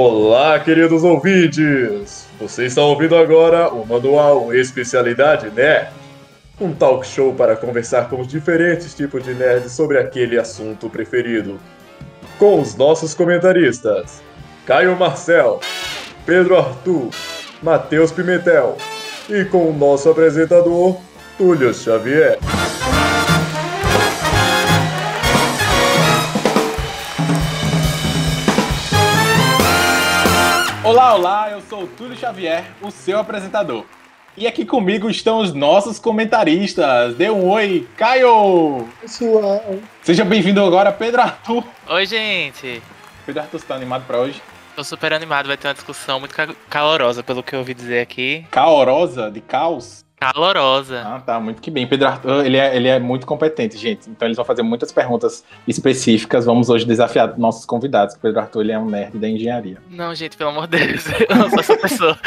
Olá, queridos ouvintes! Você está ouvindo agora o Manual Especialidade Nerd, um talk show para conversar com os diferentes tipos de nerds sobre aquele assunto preferido. Com os nossos comentaristas, Caio Marcel, Pedro Arthur, Matheus Pimentel e com o nosso apresentador, Túlio Xavier. Olá, olá, eu sou o Túlio Xavier, o seu apresentador. E aqui comigo estão os nossos comentaristas. Dê um oi, Caio! Pessoal. Seja bem-vindo agora, Pedro Arthur. Oi, gente. Pedro Arthur, você tá animado pra hoje? Tô super animado, vai ter uma discussão muito ca- calorosa, pelo que eu ouvi dizer aqui. Caorosa, de caos? Calorosa. Ah, tá, muito que bem. Pedro Arthur, ele é, ele é muito competente, gente. Então eles vão fazer muitas perguntas específicas. Vamos hoje desafiar nossos convidados. que o Pedro Arthur, ele é um nerd da engenharia. Não, gente, pelo amor de Deus, eu não sou essa pessoa.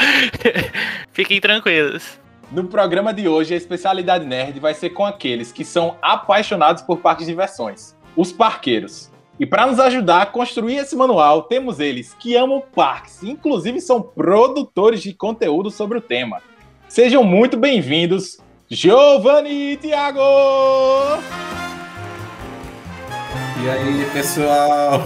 Fiquem tranquilos. No programa de hoje, a especialidade nerd vai ser com aqueles que são apaixonados por parques de diversões, os parqueiros. E para nos ajudar a construir esse manual, temos eles que amam parques, inclusive são produtores de conteúdo sobre o tema. Sejam muito bem-vindos, Giovanni e Thiago! E aí, pessoal?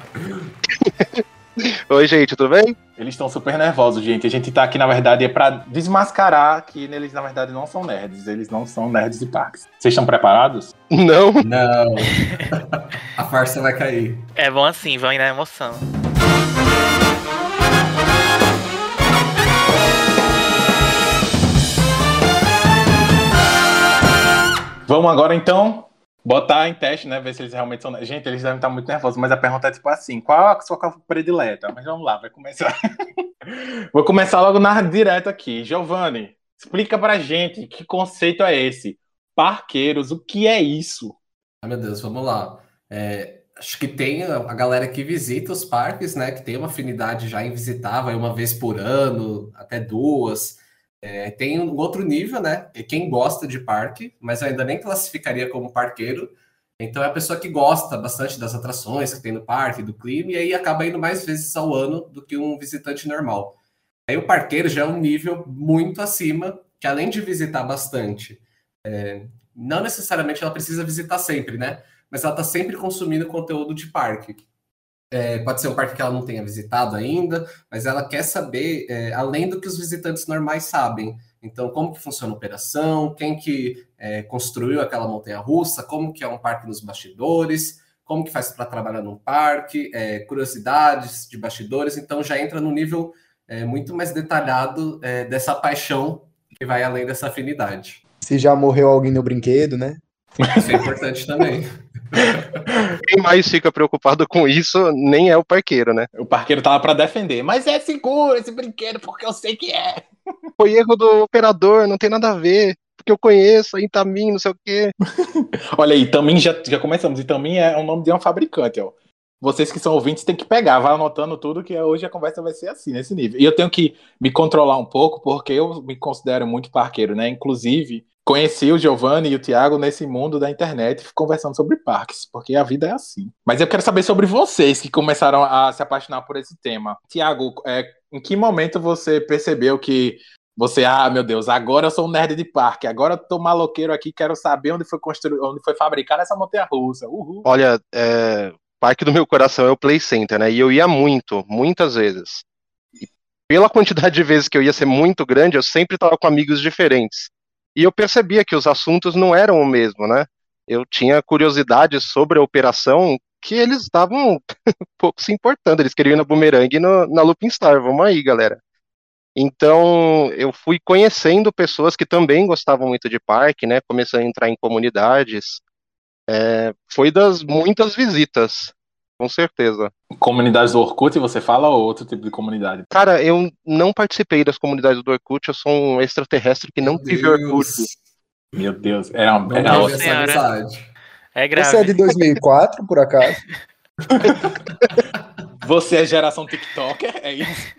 Oi, gente, tudo bem? Eles estão super nervosos, gente. A gente tá aqui, na verdade, é para desmascarar que eles, na verdade, não são nerds. Eles não são nerds de parques. Vocês estão preparados? Não. Não. A farsa vai cair. É bom assim, vão ir na emoção. Vamos agora então botar em teste, né? Ver se eles realmente são. Gente, eles devem estar muito nervosos, mas a pergunta é tipo assim: qual a sua cor predileta? Mas vamos lá, vai começar. Vou começar logo na direto aqui. Giovanni, explica pra gente que conceito é esse? Parqueiros, o que é isso? Ai, meu Deus, vamos lá. É, acho que tem a galera que visita os parques, né? Que tem uma afinidade já em visitar, vai uma vez por ano, até duas. É, tem um outro nível, né? Quem gosta de parque, mas ainda nem classificaria como parqueiro. Então é a pessoa que gosta bastante das atrações que tem no parque, do clima, e aí acaba indo mais vezes ao ano do que um visitante normal. Aí o parqueiro já é um nível muito acima, que além de visitar bastante, é, não necessariamente ela precisa visitar sempre, né? Mas ela está sempre consumindo conteúdo de parque. É, pode ser um parque que ela não tenha visitado ainda, mas ela quer saber é, além do que os visitantes normais sabem. Então, como que funciona a operação, quem que é, construiu aquela montanha-russa, como que é um parque nos bastidores, como que faz para trabalhar num parque, é, curiosidades de bastidores. Então, já entra no nível é, muito mais detalhado é, dessa paixão que vai além dessa afinidade. Se já morreu alguém no brinquedo, né? Isso é importante também. Quem mais fica preocupado com isso nem é o parqueiro, né? O parqueiro tá lá pra defender. Mas é seguro esse brinquedo, porque eu sei que é. Foi erro do operador, não tem nada a ver. Porque eu conheço a Itamin, não sei o quê. Olha aí, Itamin já, já começamos. Itamin é o nome de uma fabricante, ó. Vocês que são ouvintes têm que pegar, vai anotando tudo, que hoje a conversa vai ser assim, nesse nível. E eu tenho que me controlar um pouco, porque eu me considero muito parqueiro, né? Inclusive, conheci o Giovanni e o Thiago nesse mundo da internet, conversando sobre parques, porque a vida é assim. Mas eu quero saber sobre vocês que começaram a se apaixonar por esse tema. Thiago, é, em que momento você percebeu que você, ah, meu Deus, agora eu sou um nerd de parque, agora eu tô maloqueiro aqui, quero saber onde foi construído, onde foi fabricada essa montanha russa. Uhul. Olha, é, parque do meu coração é o Play Center, né? E eu ia muito, muitas vezes. E pela quantidade de vezes que eu ia ser muito grande, eu sempre tava com amigos diferentes. E eu percebia que os assuntos não eram o mesmo, né? Eu tinha curiosidades sobre a operação que eles estavam pouco se importando. Eles queriam ir na Boomerang e no, na Looping Star. Vamos aí, galera. Então, eu fui conhecendo pessoas que também gostavam muito de parque, né? Comecei a entrar em comunidades. É, foi das muitas visitas, com certeza. Comunidades do Orkut, você fala, ou outro tipo de comunidade? Cara, eu não participei das comunidades do Orkut, eu sou um extraterrestre que não tive Orkut. Meu Deus, Nossa essa Senhora. amizade. É Você é de grave. 2004, por acaso? Você é geração TikToker? É isso?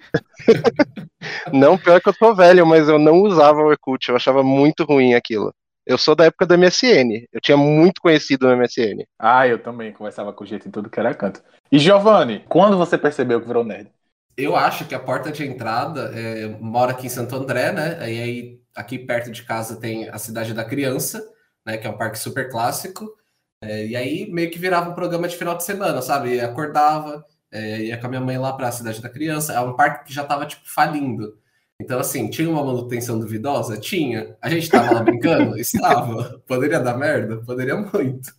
Não, pior que eu sou velho, mas eu não usava o Orkut, eu achava muito ruim aquilo. Eu sou da época do MSN. Eu tinha muito conhecido no MSN. Ah, eu também conversava com gente em tudo que era canto. E Giovanni, quando você percebeu que virou nerd? Eu acho que a porta de entrada é, mora aqui em Santo André, né? E aí aqui perto de casa tem a Cidade da Criança, né? Que é um parque super clássico. É, e aí meio que virava um programa de final de semana, sabe? Acordava, é, ia com a minha mãe lá para a Cidade da Criança. É um parque que já tava tipo falindo. Então, assim, tinha uma manutenção duvidosa? Tinha. A gente tava lá brincando? Estava. Poderia dar merda? Poderia muito.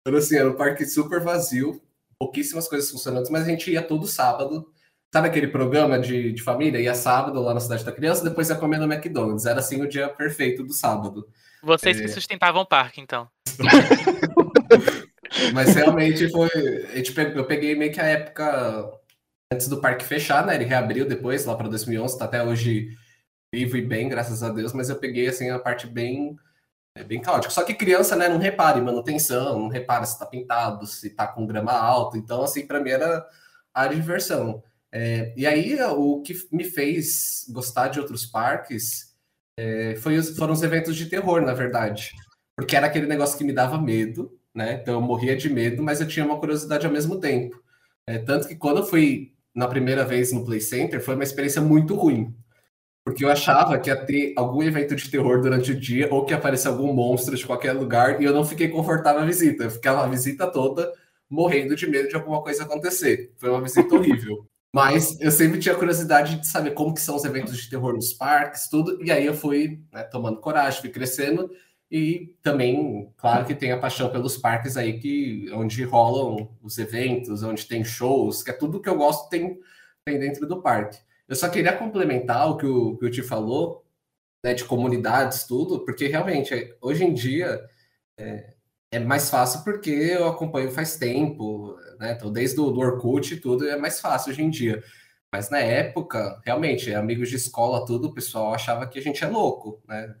Então, assim, era um parque super vazio, pouquíssimas coisas funcionando, mas a gente ia todo sábado. Sabe aquele programa de, de família? Ia sábado lá na Cidade da Criança, depois ia comer no McDonald's. Era assim o dia perfeito do sábado. Vocês É. que sustentavam o parque, então. Mas realmente foi. Eu peguei meio que a época antes do parque fechar, né? Ele reabriu depois, lá para 2011, tá até hoje vivo e bem, graças a Deus. Mas eu peguei assim a parte bem, é, bem caótica. Só que criança, né? Não repara em manutenção, não repara se tá pintado, se tá com grama alta. Então, assim, para mim era a diversão. É, e aí o que me fez gostar de outros parques é, foi os- foram os eventos de terror, na verdade. Porque era aquele negócio que me dava medo, né? Então eu morria de medo, mas eu tinha uma curiosidade ao mesmo tempo. É, tanto que quando eu fui na primeira vez no Play Center, foi uma experiência muito ruim. Porque eu achava que ia ter algum evento de terror durante o dia, ou que ia aparecer algum monstro de qualquer lugar, e eu não fiquei confortável na visita. Eu ficava a visita toda morrendo de medo de alguma coisa acontecer. Foi uma visita horrível. Mas eu sempre tinha curiosidade de saber como que são os eventos de terror nos parques, tudo. E aí eu fui né, tomando coragem, fui crescendo. E também, claro que tem a paixão pelos parques aí, que onde rolam os eventos, onde tem shows, que é tudo que eu gosto tem, tem dentro do parque. Eu só queria complementar o que o, que o Ti falou, né, de comunidades, tudo, porque realmente, hoje em dia, é, é mais fácil porque eu acompanho faz tempo, né? Então, desde o do Orkut e tudo, é mais fácil hoje em dia. Mas na época, realmente, amigos de escola, tudo, o pessoal achava que a gente é louco, né?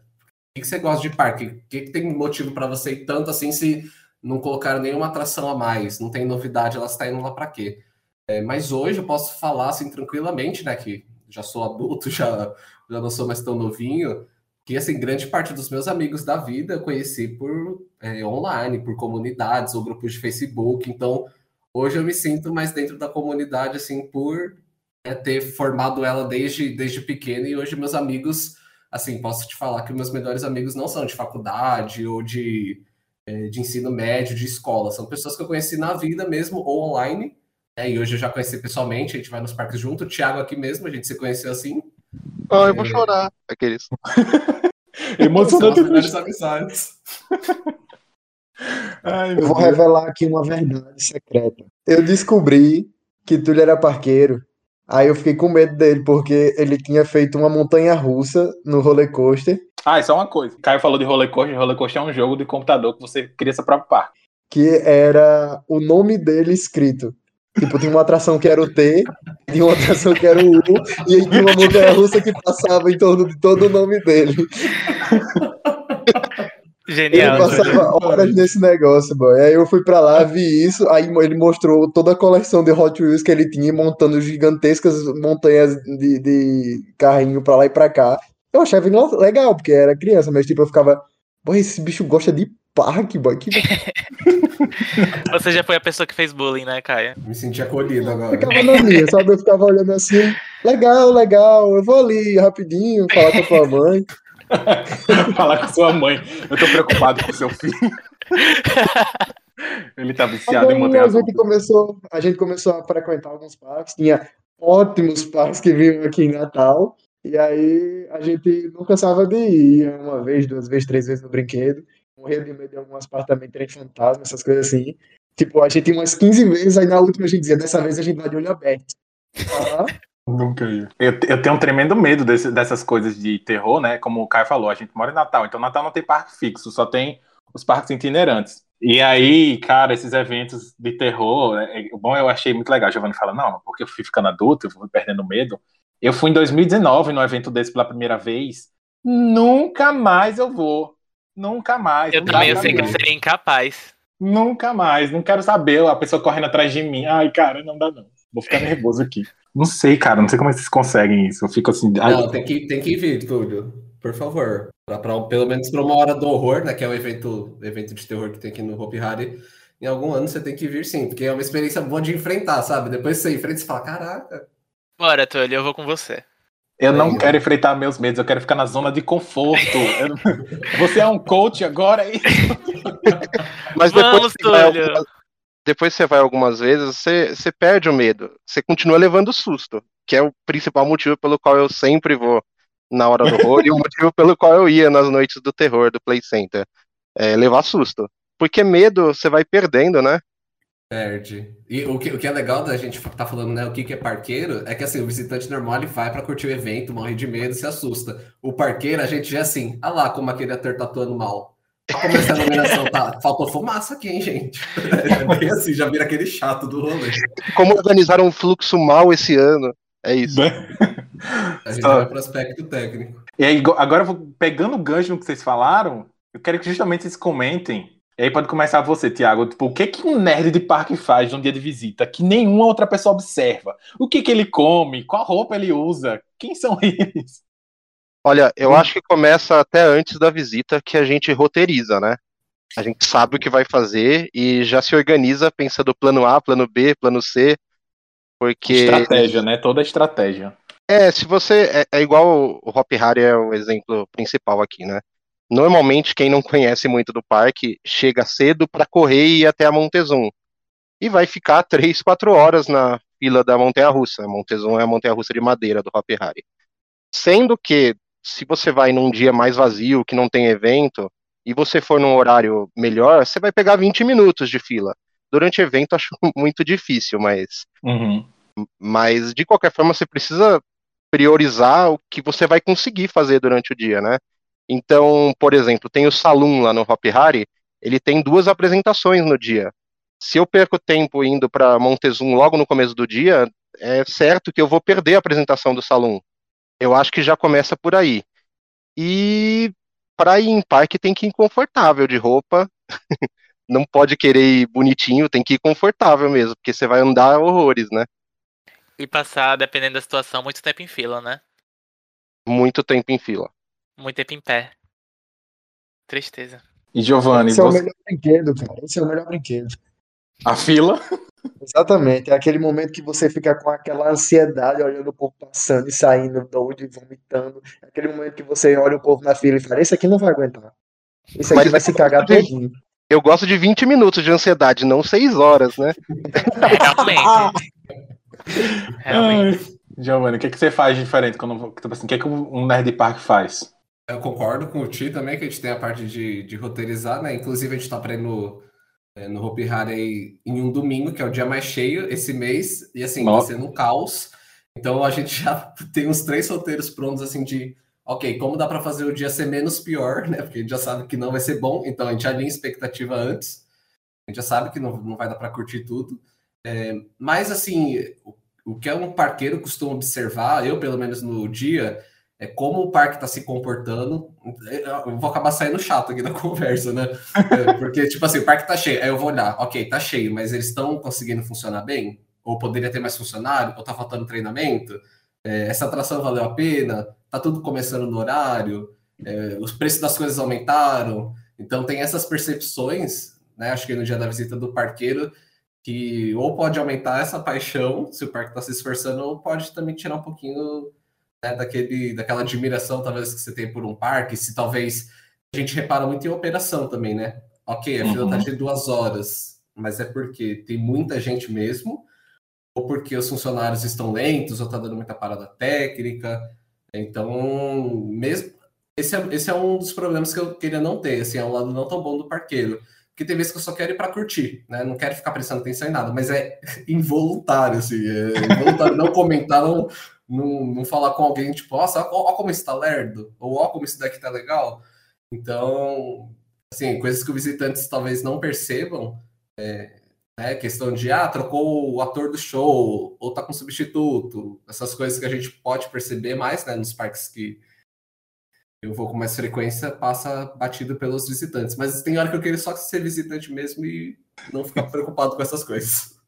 Que, que você gosta de parque? O que, que tem motivo para você ir tanto assim se não colocaram nenhuma atração a mais? Não tem novidade, elas estão indo lá para quê? É, mas hoje eu posso falar assim tranquilamente, né? Que já sou adulto, já, já não sou mais tão novinho, que assim, grande parte dos meus amigos da vida eu conheci por é, online, por comunidades ou grupos de Facebook. Então, hoje eu me sinto mais dentro da comunidade, assim, por né, ter formado ela desde, desde pequeno. E hoje meus amigos, assim, posso te falar que meus melhores amigos não são de faculdade ou de, é, de ensino médio, de escola. São pessoas que eu conheci na vida mesmo ou online. né, e hoje eu já conheci pessoalmente, a gente vai nos parques junto. O Thiago aqui mesmo, a gente se conheceu assim. Ah, eu vou chorar. Aqueles. São Emocionante. as melhores amizades. Ai, Eu vou Deus. revelar aqui uma verdade secreta. Eu descobri que Túlio era parqueiro. Aí eu fiquei com medo dele, porque ele tinha feito uma montanha russa no roller coaster, Ah, e só uma coisa. Caio falou de roller coaster. Roller coaster é um jogo de computador que você cria seu próprio parque. que era o nome dele escrito. Tipo, tinha uma atração que era o T, tinha uma atração que era o U, e aí tinha uma montanha russa que passava em torno de todo o nome dele. Ele Genial. passava horas nesse negócio, boy. Aí eu fui pra lá, vi isso, aí ele mostrou toda a coleção de Hot Wheels que ele tinha, montando gigantescas montanhas de, de carrinho pra lá e pra cá. Eu achava legal, porque era criança, mas tipo, eu ficava, pô, esse bicho gosta de parque, boy. Que... Você já foi a pessoa que fez bullying, né, Caia? Me senti acolhido Eu agora. ficava na minha, sabe? Eu ficava olhando assim, legal, legal, eu vou ali rapidinho falar com a tua mãe. Falar com sua mãe. Eu tô preocupado com seu filho. Ele tá viciado em montanha a gente começou, a gente começou a frequentar alguns parques, tinha ótimos parques que vinham aqui em Natal, e aí a gente não cansava de ir, uma vez, duas vezes, três vezes no brinquedo, morria de medo de algumas partes também terem fantasma, essas coisas assim. Tipo, a gente ia umas 15 vezes, aí na última a gente dizia, dessa vez a gente vai de olho aberto. Ah, Nunca ia. Eu, eu tenho um tremendo medo desse- dessas coisas de terror, né? Como o Caio falou, a gente mora em Natal, então Natal não tem parque fixo, só tem os parques itinerantes. E aí, cara, esses eventos de terror, é, é, bom, eu achei muito legal. Giovanni fala, não, porque eu fui ficando adulto, eu fui perdendo medo. Eu fui em 2019 num evento desse pela primeira vez. Nunca mais eu vou. Nunca mais. Eu também eu sei que eu seria incapaz. Nunca mais. Não quero saber a pessoa correndo atrás de mim. Ai, cara, não dá não. Vou ficar nervoso aqui. Não sei, cara. Não sei como é vocês conseguem isso. Eu fico assim. ai, Não, tem que, tem que vir, Túlio. por favor. Pra, pra- pelo menos para uma hora do horror, né? Que é o evento, evento de terror que tem aqui no Hopi Hari. Em algum ano você tem que vir sim, porque é uma experiência boa de enfrentar, sabe? Depois você enfrenta e você fala, caraca. Bora, Túlio, eu vou com você. Eu não quero enfrentar meus medos, eu quero ficar na zona de conforto. Eu Você é um coach agora? Mas depois, Vamos, vai Túlio. algumas- depois você vai algumas vezes, você, você perde o medo. Você continua levando susto, que é o principal motivo pelo qual eu sempre vou na hora do horror e o motivo pelo qual eu ia nas noites do terror do Play Center. É levar susto. Porque medo você vai perdendo, né? Perde. E o que, o que é legal da gente tá falando, né? O que, que é parqueiro é que assim, o visitante normal ele vai pra curtir o evento, morre de medo, se assusta. O parqueiro, a gente já é assim, ah lá como aquele ator tá atuando mal. Pra começar a iluminação, tá? Faltou fumaça aqui, hein, gente? É bem assim, já vira aquele chato do rolê. Como organizar um fluxo mal esse ano? É isso. A gente Ah. vai pro aspecto técnico. E aí, go- agora eu vou pegando o gancho no que vocês falaram, eu quero que justamente vocês comentem. E aí pode começar você, Thiago. Tipo, o que, que um nerd de parque faz num dia de visita que nenhuma outra pessoa observa? O que, que ele come? Qual roupa ele usa? Quem são eles? Olha, eu Hum. acho que começa até antes da visita que a gente roteiriza, né? A gente sabe o que vai fazer e já se organiza pensando plano A, plano B, plano C, porque Estratégia, né? Toda estratégia. é, se você é, é igual o Hop Hari é o exemplo principal aqui, né? Normalmente quem não conhece muito do parque chega cedo para correr e ir até a Montezum e vai ficar três, quatro horas na fila da montanha-russa. A Montezum é a montanha-russa de madeira do Hop Hari. Sendo que se você vai num dia mais vazio, que não tem evento, e você for num horário melhor, você vai pegar 20 minutos de fila. Durante evento acho muito difícil, mas Uhum. mas de qualquer forma você precisa priorizar o que você vai conseguir fazer durante o dia, né? Então, por exemplo, tem o Saloon lá no Hop Hari, ele tem duas apresentações no dia. Se eu perco tempo indo para Montezum logo no começo do dia, é certo que eu vou perder a apresentação do Saloon. Eu acho que já começa por aí. E para ir em parque tem que ir confortável de roupa. Não pode querer ir bonitinho, tem que ir confortável mesmo, porque você vai andar horrores, né? E passar, dependendo da situação, muito tempo em fila, né? Muito tempo em fila. Muito tempo em pé. Tristeza. E Giovanni, Esse é o você... melhor brinquedo, cara. Esse é o melhor brinquedo. a fila? Exatamente. É aquele momento que você fica com aquela ansiedade olhando o povo passando e saindo doido e vomitando. É aquele momento que você olha o povo na fila e fala: Esse aqui não vai aguentar. Esse aqui Mas vai se cagar tem- todinho. Eu gosto de 20 minutos de ansiedade, não 6 horas, né? Realmente. Realmente. Ai. Giovanni, o que, que você faz de diferente quando tipo assim, o que, que um nerd de parque faz? Eu concordo com o Ti também, que a gente tem a parte de, de roteirizar, né? Inclusive, a gente tá ir no, é, no Hopi Hari aí em um domingo, que é o dia mais cheio esse mês, e assim, Nossa. tá sendo um caos. Então a gente já tem uns três roteiros prontos, assim, de ok, como dá para fazer o dia ser menos pior, né? Porque a gente já sabe que não vai ser bom, então a gente alinha expectativa antes. A gente já sabe que não, não vai dar para curtir tudo. É, mas assim, o, o que é um parqueiro costuma observar, eu pelo menos no dia, é como o parque está se comportando. Eu vou acabar saindo chato aqui da conversa, né? É, Porque, tipo assim, o parque tá cheio. Aí eu vou olhar, ok, tá cheio, mas eles estão conseguindo funcionar bem? Ou poderia ter mais funcionário? Ou tá faltando treinamento? É, essa atração valeu a pena? Tá tudo começando no horário? É, os preços das coisas aumentaram? Então tem essas percepções, né? Acho que no dia da visita do parqueiro, que ou pode aumentar essa paixão, se o parque está se esforçando, ou pode também tirar um pouquinho né, daquele, daquela admiração, talvez, que você tem por um parque, se talvez a gente repara muito em operação também, né? Ok, a fila Uhum. tá de duas horas, mas é porque tem muita gente mesmo, ou porque os funcionários estão lentos, ou tá dando muita parada técnica. Então, mesmo. Esse é, esse é um dos problemas que eu queria não ter, assim, é um lado não tão bom do parqueiro. Porque tem vezes que eu só quero ir para curtir, né? Não quero ficar prestando atenção em nada, mas é involuntário, assim, é involuntário não comentar, não, não, não falar com alguém, tipo, nossa, ó, ó como isso tá lerdo, ou ó como isso daqui tá legal. Então, assim, coisas que os visitantes talvez não percebam, é, né, questão de, ah, trocou o ator do show, ou tá com substituto, essas coisas que a gente pode perceber mais, né, nos parques que eu vou com mais frequência, passa batido pelos visitantes. Mas tem hora que eu queria só ser visitante mesmo e não ficar preocupado com essas coisas.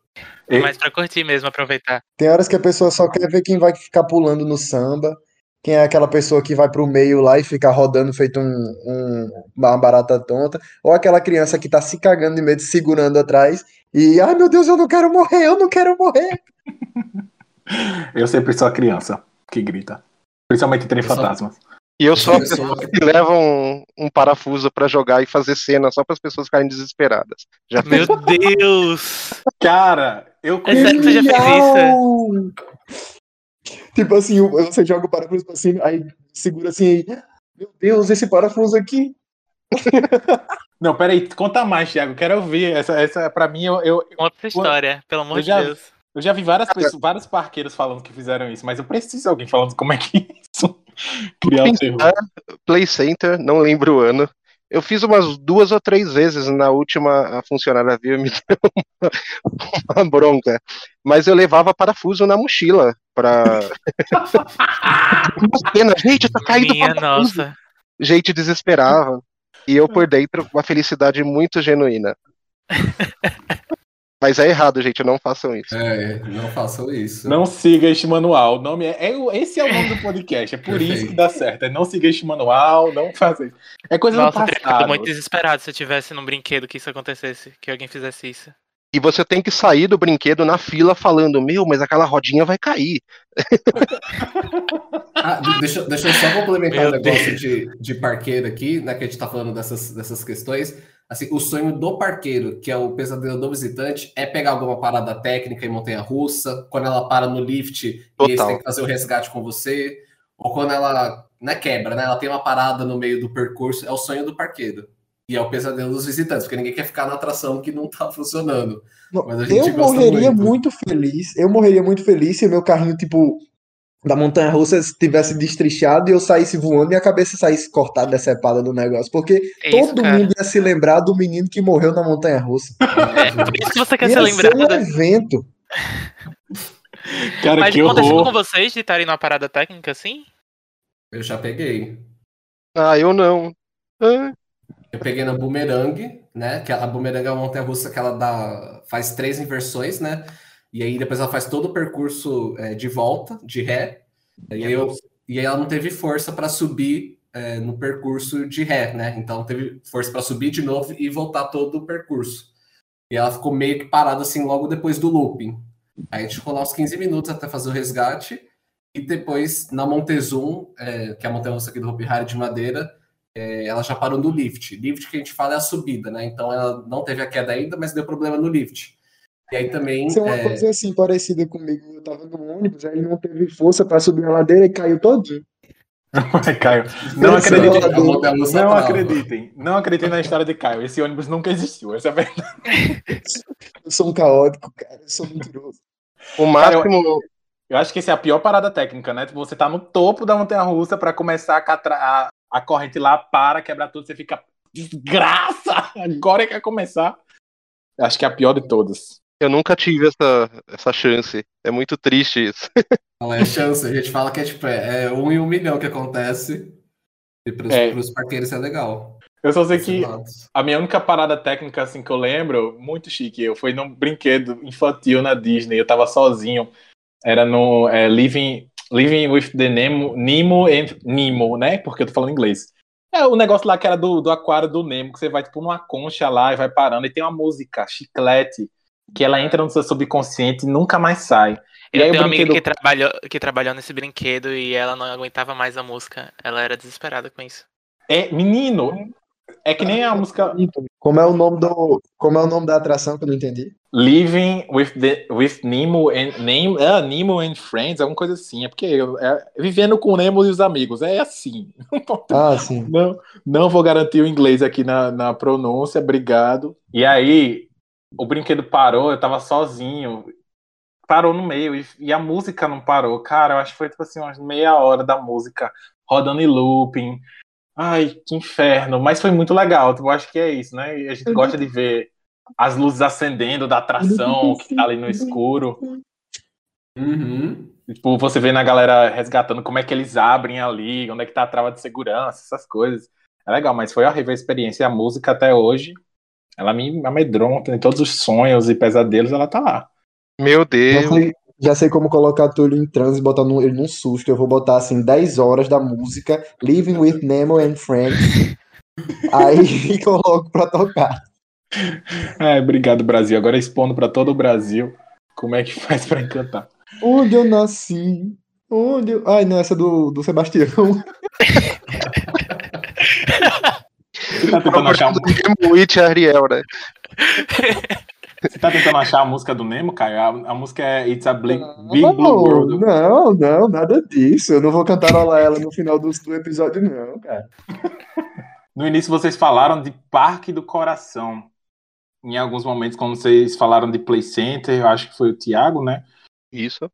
E- Mas pra curtir mesmo, aproveitar. Tem horas que a pessoa só quer ver quem vai ficar pulando no samba. Quem é aquela pessoa que vai pro meio lá e fica rodando feito um, um- uma barata tonta? Ou aquela criança que tá se cagando de medo, segurando atrás e, ai meu Deus, eu não quero morrer, eu não quero morrer. Eu sempre sou a criança que grita. Principalmente em Trem Fantasmas. E eu sou a Eu pessoa que leva um, um parafuso pra jogar e fazer cena só para as pessoas ficarem desesperadas. Já Meu Deus! Cara, eu É sério que você já fez isso? Genial! Tipo assim, você joga o parafuso pra cima, aí segura assim, aí, meu Deus, esse parafuso aqui. Não, peraí, conta mais, Thiago. Quero ouvir. Essa, essa pra mim, eu, eu, Conta essa história, pelo amor Eu de Deus. eu já vi várias pessoas, vários parqueiros falando que fizeram isso, mas eu preciso de alguém falando como é que é. Criar um terror. Play Center, não lembro o ano. Eu fiz umas duas ou três vezes na última, a funcionária viu me deu uma, uma bronca. Mas eu levava parafuso na mochila pra. Uma cena, gente, tá caindo Minha parafuso. nossa. Gente desesperava. E eu por dentro, uma felicidade muito genuína. Mas é errado, gente, não façam isso. É, não façam isso. Não siga este manual. O nome é, é esse é o nome do podcast. É por isso que dá certo. É não siga este manual, não faça isso. É coisa Nossa, eu do passado. muito desesperado se eu tivesse num brinquedo que isso acontecesse, que alguém fizesse isso. E você tem que sair do brinquedo na fila falando: Meu, mas aquela rodinha vai cair. Ah, de- deixa, deixa eu só complementar o negócio de, de parqueiro aqui, né? Que a gente tá falando dessas, dessas questões. Assim, o sonho do parqueiro, que é o pesadelo do visitante, é pegar alguma parada técnica em montanha-russa, quando ela para no lift e eles Total. têm que fazer o resgate com você, ou quando ela não é quebra, né? Ela tem uma parada no meio do percurso, é o sonho do parqueiro. E é o pesadelo dos visitantes, porque ninguém quer ficar na atração que não tá funcionando. Não, Mas a gente eu morreria muito. muito. feliz. Eu morreria muito feliz se o meu carrinho, tipo, da montanha russa tivesse destrichado e eu saísse voando e a cabeça saísse cortada, decepada do negócio. Porque É isso, todo cara. mundo ia se lembrar do menino que morreu na montanha russa. É, por isso que você quer Ia ser ser um lembrado. evento. Cara, Mas que aconteceu com horror. vocês de estarem numa parada técnica assim? Eu já peguei. Ah, eu não. Ah, Eu peguei na Boomerang, né? Que a Boomerang é uma montanha-russa que ela dá, faz três inversões, né? E aí depois ela faz todo o percurso é, de volta, de ré. E aí, eu, e aí ela não teve força para subir é, no percurso de ré, né? Então teve força para subir de novo e voltar todo o percurso. E ela ficou meio que parada assim logo depois do looping. Aí a gente ficou lá uns 15 minutos até fazer o resgate. E depois, na Montezum, é, que é a montanha-russa aqui do Hopi Hari de Madeira, é, ela já parou no lift. Lift que a gente fala é a subida, né? Então ela não teve a queda ainda, mas deu problema no lift. E aí também. Isso é uma é, coisa assim, parecida comigo. Eu tava no ônibus, aí ele não teve força pra subir a ladeira e caiu todinho. Caio. Não acreditem. Não acreditem. Não acreditem na história de Caio. Esse ônibus nunca existiu. Essa é a verdade. Eu sou um caótico, cara. Eu sou mentiroso. o máximo. Eu acho que essa é a pior parada técnica, né? Tipo, Você tá no topo da montanha russa pra começar a, catra- a, a corrente lá, para, quebrar tudo, você fica. Desgraça! Agora é que vai começar. Eu Acho que é a pior de todas. Eu nunca tive essa, essa chance. É muito triste isso. É chance. A gente fala que é tipo, é, é um em um milhão que acontece. E pros, É. pros parqueiros é legal. Eu só sei que a minha única parada técnica, assim, que eu lembro, muito chique, eu fui num brinquedo infantil na Disney, eu tava sozinho. Era no é, Living, Living with the Nemo, Nemo and Nemo, né? Porque eu tô falando inglês. É o negócio lá que era do, do aquário do Nemo, que você vai tipo numa concha lá e vai parando, e tem uma música, chiclete, que ela entra no seu subconsciente e nunca mais sai. E Eu aí o tenho uma amiga brinquedo- que trabalhou, que trabalhou nesse brinquedo e ela não aguentava mais a música. Ela era desesperada com isso. É, menino, é que nem a música Como é o nome do. Como é o nome da atração que eu não entendi? Living with, the, with Nemo and Nemo, ah, Nemo and Friends, alguma coisa assim. É porque eu- é, vivendo com Nemo e os amigos, é assim. Ah, sim. Não, não vou garantir o inglês aqui na, na pronúncia, obrigado. E aí, o brinquedo parou, eu tava sozinho, parou no meio e, e a música não parou. Cara, eu acho que foi tipo assim, umas meia hora da música rodando em looping. Ai, que inferno, mas foi muito legal. Eu acho que é isso, né? E a gente gosta de ver as luzes acendendo da atração que tá ali no escuro. Uhum. Tipo, você vê na galera resgatando como é que eles abrem ali, onde é que tá a trava de segurança, essas coisas. É legal, mas foi horrível a experiência. E a música até hoje, ela me amedronta em todos os sonhos e pesadelos, ela tá lá. Meu Já Deus. fui, Já sei como colocar Túlio em transe e botar no- ele num susto. Eu vou botar assim 10 horas da música Living with Nemo and Friends. Aí coloco pra tocar. É, obrigado, Brasil. Agora expondo pra todo o Brasil como é que faz pra encantar. Onde eu nasci? Onde eu... Ai, não, essa é do, do Sebastião. Você tá tentando achar, um- Nemo, It e Ariel, né? você tá tentando achar a música do Nemo, Caio? A, a música é It's a Big, Big Não, Blue World. não, não, nada disso. Eu não vou cantarolar ela no final do, do episódio, não, cara. No início vocês falaram de Parque do Coração. Em alguns momentos, quando vocês falaram de Play Center, eu acho que foi o Thiago, né? Isso.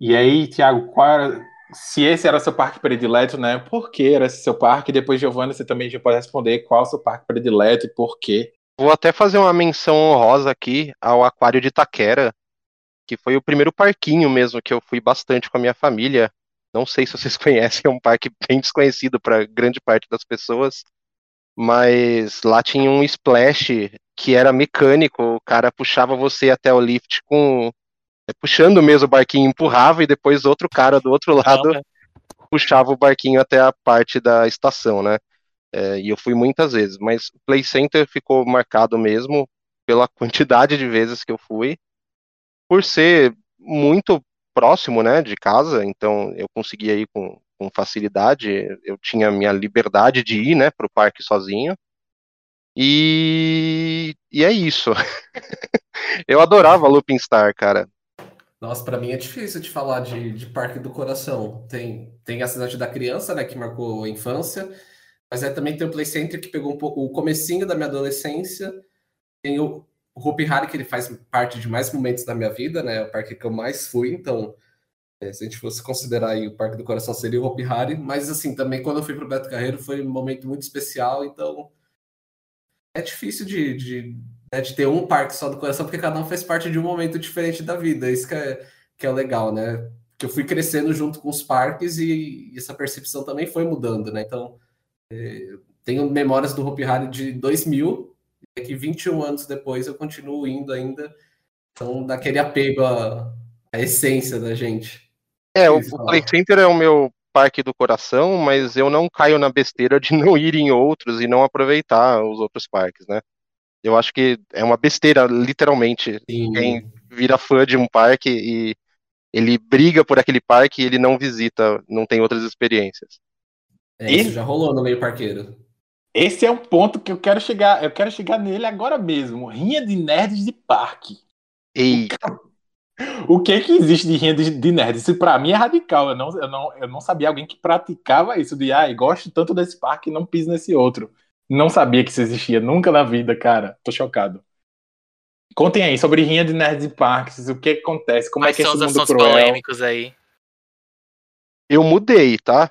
E aí, Thiago, qual era, se esse era seu parque predileto, né? Por que era esse seu parque? Depois, Giovanna, você também já pode responder qual é o seu parque predileto e por quê. Vou até fazer uma menção honrosa aqui ao Aquário de Itaquera, que foi o primeiro parquinho mesmo que eu fui bastante com a minha família. Não sei se vocês conhecem, é um parque bem desconhecido para grande parte das pessoas, mas lá tinha um splash que era mecânico, o cara puxava você até o lift com puxando mesmo o barquinho, empurrava e depois outro cara do outro lado puxava o barquinho até a parte da estação, né? É, e eu fui muitas vezes, mas o Play Center ficou marcado mesmo pela quantidade de vezes que eu fui, por ser muito próximo, né, de casa, então eu conseguia ir com, com facilidade, eu tinha minha liberdade de ir, né, para o parque sozinho, e, e é isso. eu adorava Looping Star, cara. Nossa, pra mim é difícil de falar de, de Parque do Coração. Tem, tem a Cidade da Criança, né, que marcou a infância, mas é, também tem o Play Center, que pegou um pouco o comecinho da minha adolescência. Tem o, o Hopi Hari, que ele faz parte de mais momentos da minha vida, né, é o parque que eu mais fui, então, é, se a gente fosse considerar aí o Parque do Coração, seria o Hopi Hari, mas assim, também quando eu fui pro Beto Carreiro foi um momento muito especial, então é difícil de, de, né, de ter um parque só do coração, porque cada um faz parte de um momento diferente da vida. Isso que é, que é legal, né? Que eu fui crescendo junto com os parques e, e essa percepção também foi mudando, né? Então, é, tenho memórias do Hopi Hari de 2000, e que 21 anos depois eu continuo indo ainda. Então, daquele apego à, à essência da gente. É, o, o Play Center é o meu parque do coração, mas eu não caio na besteira de não ir em outros e não aproveitar os outros parques, né? Eu acho que é uma besteira, literalmente. Sim. Quem vira fã de um parque e ele briga por aquele parque e ele não visita, não tem outras experiências. É, isso já rolou no meio parqueiro. Esse é um ponto que eu quero chegar, eu quero chegar nele agora mesmo. Rinha de nerds de parque. E O que que existe de rinha de, de nerds? Isso pra mim é radical. Eu não, eu, não, eu não sabia alguém que praticava isso. De, ai, gosto tanto desse parque e não piso nesse outro. Não sabia que isso existia nunca na vida, cara. Tô chocado. Contem aí sobre rinha de nerds de parques. O que acontece? Como Quais é que são esse os mundo assuntos cruel? polêmicos aí? eu mudei, tá?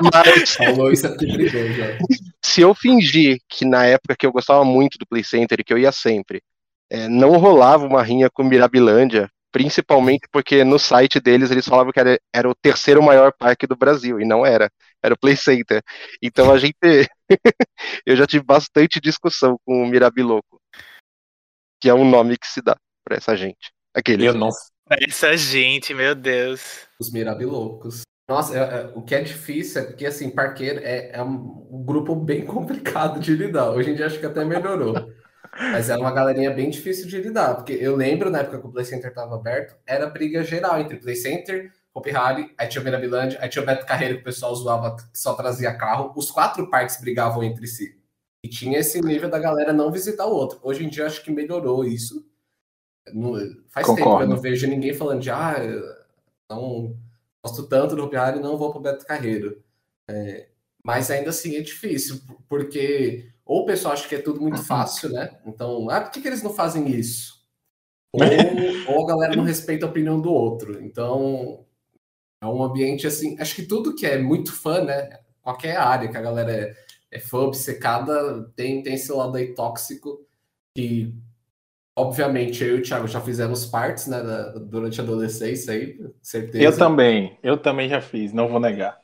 Mas Falou isso porque brigou já. se eu fingir que na época que eu gostava muito do Play Center e que eu ia sempre, é, não rolava uma rinha com Mirabilândia, principalmente porque no site deles eles falavam que era, era o terceiro maior parque do Brasil, e não era, era o Play Center. Então a gente. eu já tive bastante discussão com o Mirabiloco, que é um nome que se dá pra essa gente. Aquele. Eu não. Essa gente, meu Deus. Os mirabilocos. Nossa, é- é- o que é difícil é porque, assim, parqueiro é, é um, um grupo bem complicado de lidar. Hoje em dia acho que até melhorou. Mas era uma galerinha bem difícil de lidar. Porque eu lembro, na época que o Play Center estava aberto, era briga geral entre Play Center, Hopi Hari, aí tinha o Mirabilândia, aí tinha o Beto Carreiro que o pessoal zoava que só trazia carro. Os quatro parques brigavam entre si. E tinha esse nível da galera não visitar o outro. Hoje em dia acho que melhorou isso. Não- faz tempo que eu Concordo. não vejo ninguém falando de ah, não gosto tanto do Hopi Hari, não vou pro Beto Carreiro. É, mas ainda assim é difícil, porque ou o pessoal acha que é tudo muito fácil, né? Então, ah, por que, que eles não fazem isso? Ou, ou a galera não respeita a opinião do outro. Então, é um ambiente assim. Acho que tudo que é muito fã, né? Qualquer área que a galera é, é fã obcecada, tem, tem esse lado aí tóxico que. Obviamente, eu e o Thiago já fizemos partes, né, da- durante a adolescência aí, certeza. Eu também. Eu também já fiz, não vou negar.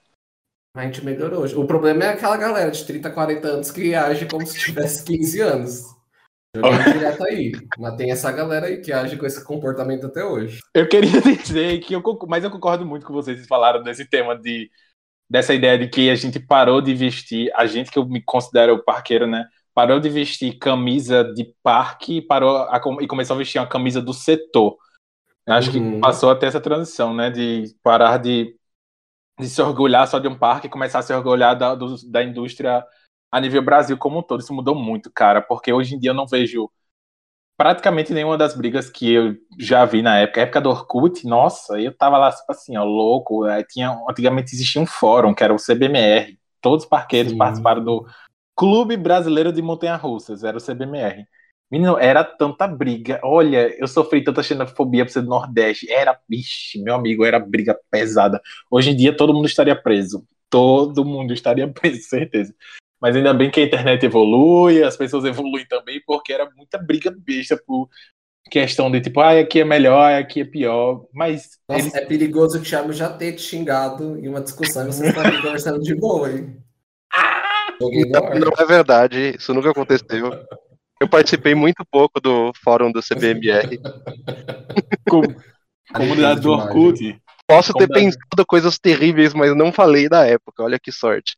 A gente melhorou. O problema é aquela galera de 30, 40 anos que age como se tivesse 15 anos. Jogando direto aí. Mas tem essa galera aí que age com esse comportamento até hoje. Eu queria dizer que eu conc- mas eu concordo muito com vocês que falaram desse tema de dessa ideia de que a gente parou de vestir, a gente que eu me considero parqueiro, né? Parou de vestir camisa de parque e parou a e começou a vestir uma camisa do setor. Acho Uhum. que passou até essa transição, né? De parar de, de se orgulhar só de um parque e começar a se orgulhar da, do- da indústria a nível Brasil como um todo. Isso mudou muito, cara, porque hoje em dia eu não vejo praticamente nenhuma das brigas que eu já vi na época. A época do Orkut, nossa, eu tava lá, tipo assim, ó, louco. Aí tinha, antigamente existia um fórum, que era o CBMR. Todos os parqueiros Sim. participaram do Clube Brasileiro de Montanha-Russas, era o CBMR. Menino, era tanta briga. Olha, eu sofri tanta xenofobia por ser do Nordeste. Era, vixe, meu amigo, era briga pesada. Hoje em dia todo mundo estaria preso. Todo mundo estaria preso, certeza. Mas ainda bem que a internet evolui, as pessoas evoluem também, porque era muita briga besta por questão de tipo, ah, aqui é melhor, aqui é pior. Mas Nossa, eles- é perigoso que o Thiago já ter te xingado em uma discussão e vocês estão aqui conversando de boa, hein? No ar. Não é verdade, isso nunca aconteceu. Eu participei muito pouco do fórum do CBMR. com- comunidade do Orkut, Posso ter Como pensado coisas terríveis, mas não falei da época. Olha que sorte.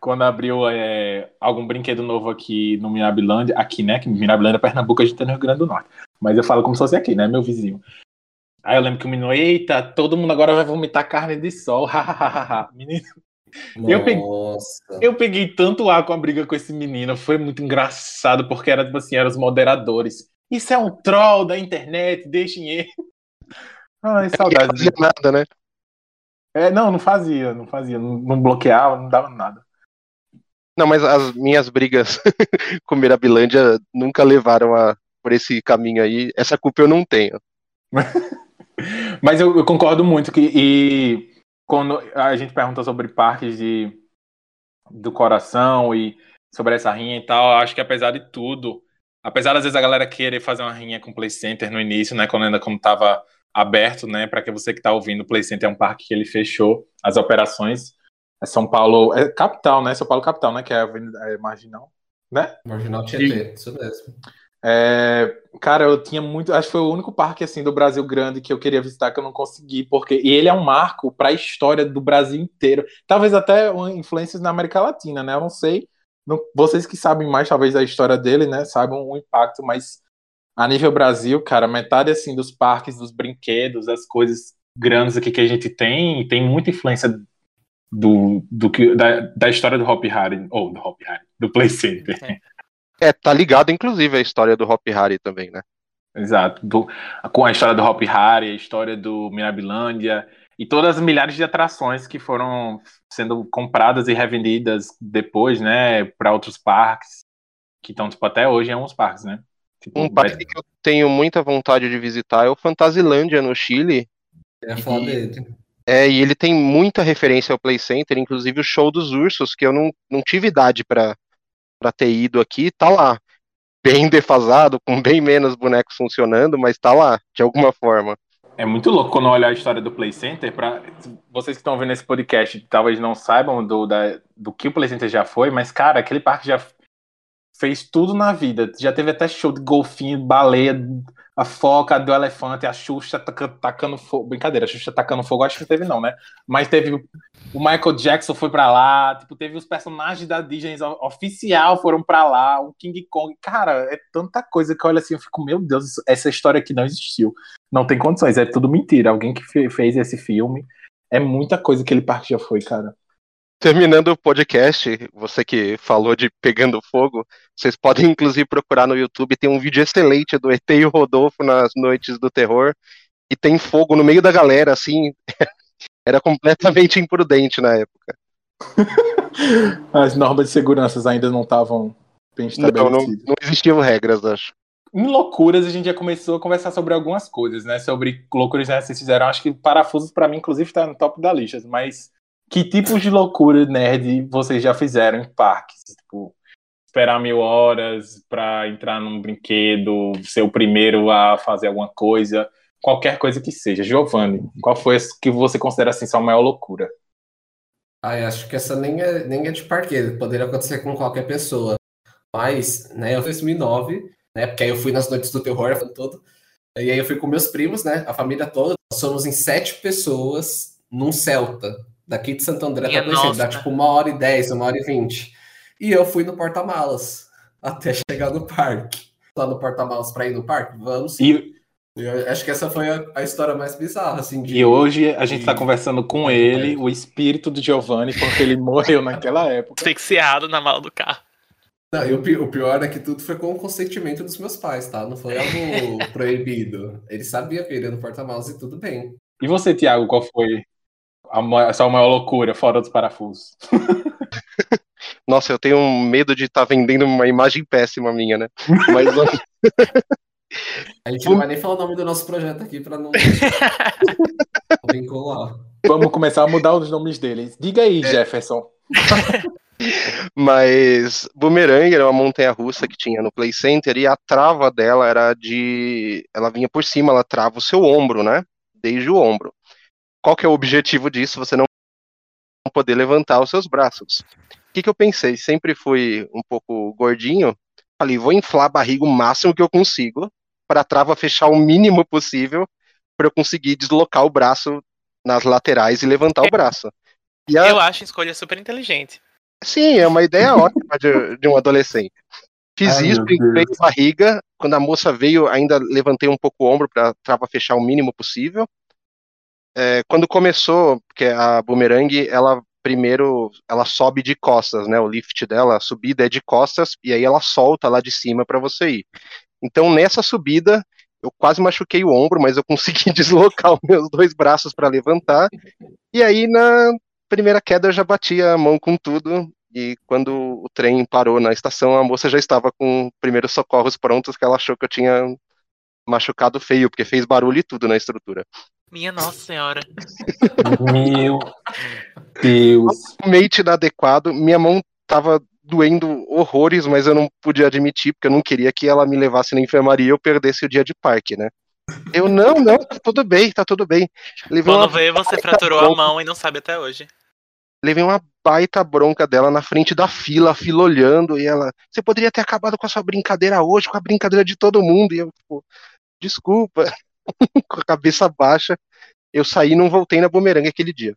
Quando abriu é, algum brinquedo novo aqui no Mirabilândia, aqui, né? Que Mirabilândia, Pernambuco, a gente tá no Rio Grande do Norte. Mas eu falo como se fosse aqui, né? Meu vizinho. Aí eu lembro que o menino, eita, todo mundo agora vai vomitar carne de sol. hahaha. menino, Eu peguei- Nossa. eu peguei tanto ar com a briga com esse menino, foi muito engraçado, porque era tipo assim, eram os moderadores. Isso é um troll da internet, deixem ele. Ai, Não saudades. fazia nada, né? É, não, não fazia, não fazia, não, não bloqueava, não dava nada. Não, mas as minhas brigas com Mirabilândia nunca levaram a, por esse caminho aí. Essa culpa eu não tenho. Mas eu, eu concordo muito que e quando a gente pergunta sobre parques de, do coração e sobre essa rinha e tal, acho que apesar de tudo, apesar às vezes a galera querer fazer uma rinha com o Play Center no início, né, quando ainda como tava aberto, né, para que você que tá ouvindo, o Play Center é um parque que ele fechou as operações. É São Paulo, é capital, né? São Paulo capital, né, que é a Avenida é Marginal, né? Marginal Tietê, isso mesmo. É, cara, eu tinha muito. Acho que foi o único parque assim do Brasil grande que eu queria visitar que eu não consegui, porque e ele é um marco para a história do Brasil inteiro. Talvez até influências na América Latina, né? Eu não sei. Não- vocês que sabem mais, talvez, da história dele, né? Saibam o impacto, mas a nível Brasil, cara, metade assim dos parques, dos brinquedos, as coisas grandes aqui que a gente tem, tem muita influência do, do que da, da história do Hop Harry, ou do Hop Harry, do Play Center. É, tá ligado, inclusive, a história do Hop Harry também, né? Exato. Do- com a história do Hop Harry, a história do Mirabilândia e todas as milhares de atrações que foram sendo compradas e revendidas depois, né, para outros parques, que estão, tipo, até hoje em alguns parques, né? Tipo, Um parque que eu tenho muita vontade de visitar é o Fantasilândia, no Chile. E- dele. É, e ele tem muita referência ao Play Center, inclusive o show dos ursos, que eu não, não tive idade pra pra ter ido aqui, tá lá. Bem defasado, com bem menos bonecos funcionando, mas tá lá, de alguma forma. É muito louco quando olhar a história do Play Center. Pra... Vocês que estão vendo esse podcast talvez não saibam do, da- do que o Play Center já foi, mas, cara, aquele parque já fez tudo na vida. Já teve até show de golfinho, baleia, a foca do elefante, a Xuxa taca- tacando fogo. Brincadeira, a Xuxa tacando fogo, acho que teve, não, né? Mas teve. O Michael Jackson foi pra lá, tipo, teve os personagens da Disney oficial foram pra lá, o King Kong. Cara, é tanta coisa que eu olho assim, eu fico, meu Deus, essa história aqui não existiu. Não tem condições, é tudo mentira. Alguém que fe- fez esse filme. É muita coisa que aquele parque já foi, cara. Terminando o podcast, você que falou de pegando fogo, vocês podem inclusive procurar no YouTube, tem um vídeo excelente do ET e o Rodolfo nas noites do terror, e tem fogo no meio da galera, assim, era completamente imprudente na época. As normas de segurança ainda não estavam bem Não, não, estabelecidas. não existiam regras, acho. Em loucuras, a gente já começou a conversar sobre algumas coisas, né? Sobre loucuras né? Vocês fizeram, acho que parafusos, pra mim, inclusive, tá no top da lista. Mas que tipos de loucura nerd vocês já fizeram em parques? Tipo, esperar mil horas pra entrar num brinquedo, ser o primeiro a fazer alguma coisa, qualquer coisa que seja. Giovanni, qual foi que você considera assim sua maior loucura? Ah, eu acho que essa nem é, nem é de parqueiro, poderia acontecer com qualquer pessoa. Mas, né, em 2009, né? Porque aí eu fui nas noites do terror todo. E aí eu fui com meus primos, né? A família toda. Somos em sete pessoas num Celta. Daqui de Santo André Minha pra Conhecido. Dá tipo uma hora e dez, uma hora e vinte. E eu fui no porta-malas até chegar no parque. Lá no porta-malas pra ir no parque? Vamos. E, Eu acho que essa foi a, a história mais bizarra, assim. De... e hoje a gente tá de- conversando com ele, o espírito do Giovanni, porque ele morreu naquela época. Asfixiado na mala do carro. Não, e o, o pior é que tudo foi com o consentimento dos meus pais, tá? Não foi algo proibido. Ele sabia que eu iria no porta-malas e tudo bem. E você, Thiago, qual foi a, ma- a sua maior loucura fora dos parafusos? Nossa, eu tenho um medo de estar vendendo uma imagem péssima minha, né? Mas A gente não vai nem falar o nome do nosso projeto aqui pra não, não vincular. Vamos começar a mudar os nomes deles. Diga aí, Jefferson. Mas Boomerang era uma montanha russa que tinha no Play Center e a trava dela era de. Ela vinha por cima, ela trava o seu ombro, né? Desde o ombro. Qual que é o objetivo disso? Você não poder levantar os seus braços. O que, que eu pensei? Sempre fui um pouco gordinho. Falei, vou inflar a barriga o máximo que eu consigo para a trava fechar o mínimo possível para eu conseguir deslocar o braço nas laterais e levantar o braço. E a- Eu acho a escolha super inteligente. Sim, é uma ideia ótima de, de um adolescente. Fiz Ai, isso, inflei a barriga. Quando a moça veio, ainda levantei um pouco o ombro para a trava fechar o mínimo possível. É, quando começou, porque a boomerang, ela primeiro, ela sobe de costas, né? O lift dela, a subida é de costas e aí ela solta lá de cima para você ir. Então nessa subida, eu quase machuquei o ombro, mas eu consegui deslocar os meus dois braços para levantar. E aí na primeira queda eu já bati a mão com tudo. E quando o trem parou na estação, a moça já estava com primeiros socorros prontos, que ela achou que eu tinha machucado feio, porque fez barulho e tudo na estrutura. Minha nossa senhora. Meu Deus. Mate inadequado, minha mão tava doendo horrores, mas eu não podia admitir, porque eu não queria que ela me levasse na enfermaria e eu perdesse o dia de parque, né? Eu, não, não, tá tudo bem, tá tudo bem. Levei uma Quando vê, você fraturou a mão e não sabe até hoje. levei uma baita bronca dela na frente da fila, a fila olhando, e ela, você poderia ter acabado com a sua brincadeira hoje, com a brincadeira de todo mundo, e eu, tipo, desculpa, com a cabeça baixa, eu saí e não voltei na bumerangue aquele dia.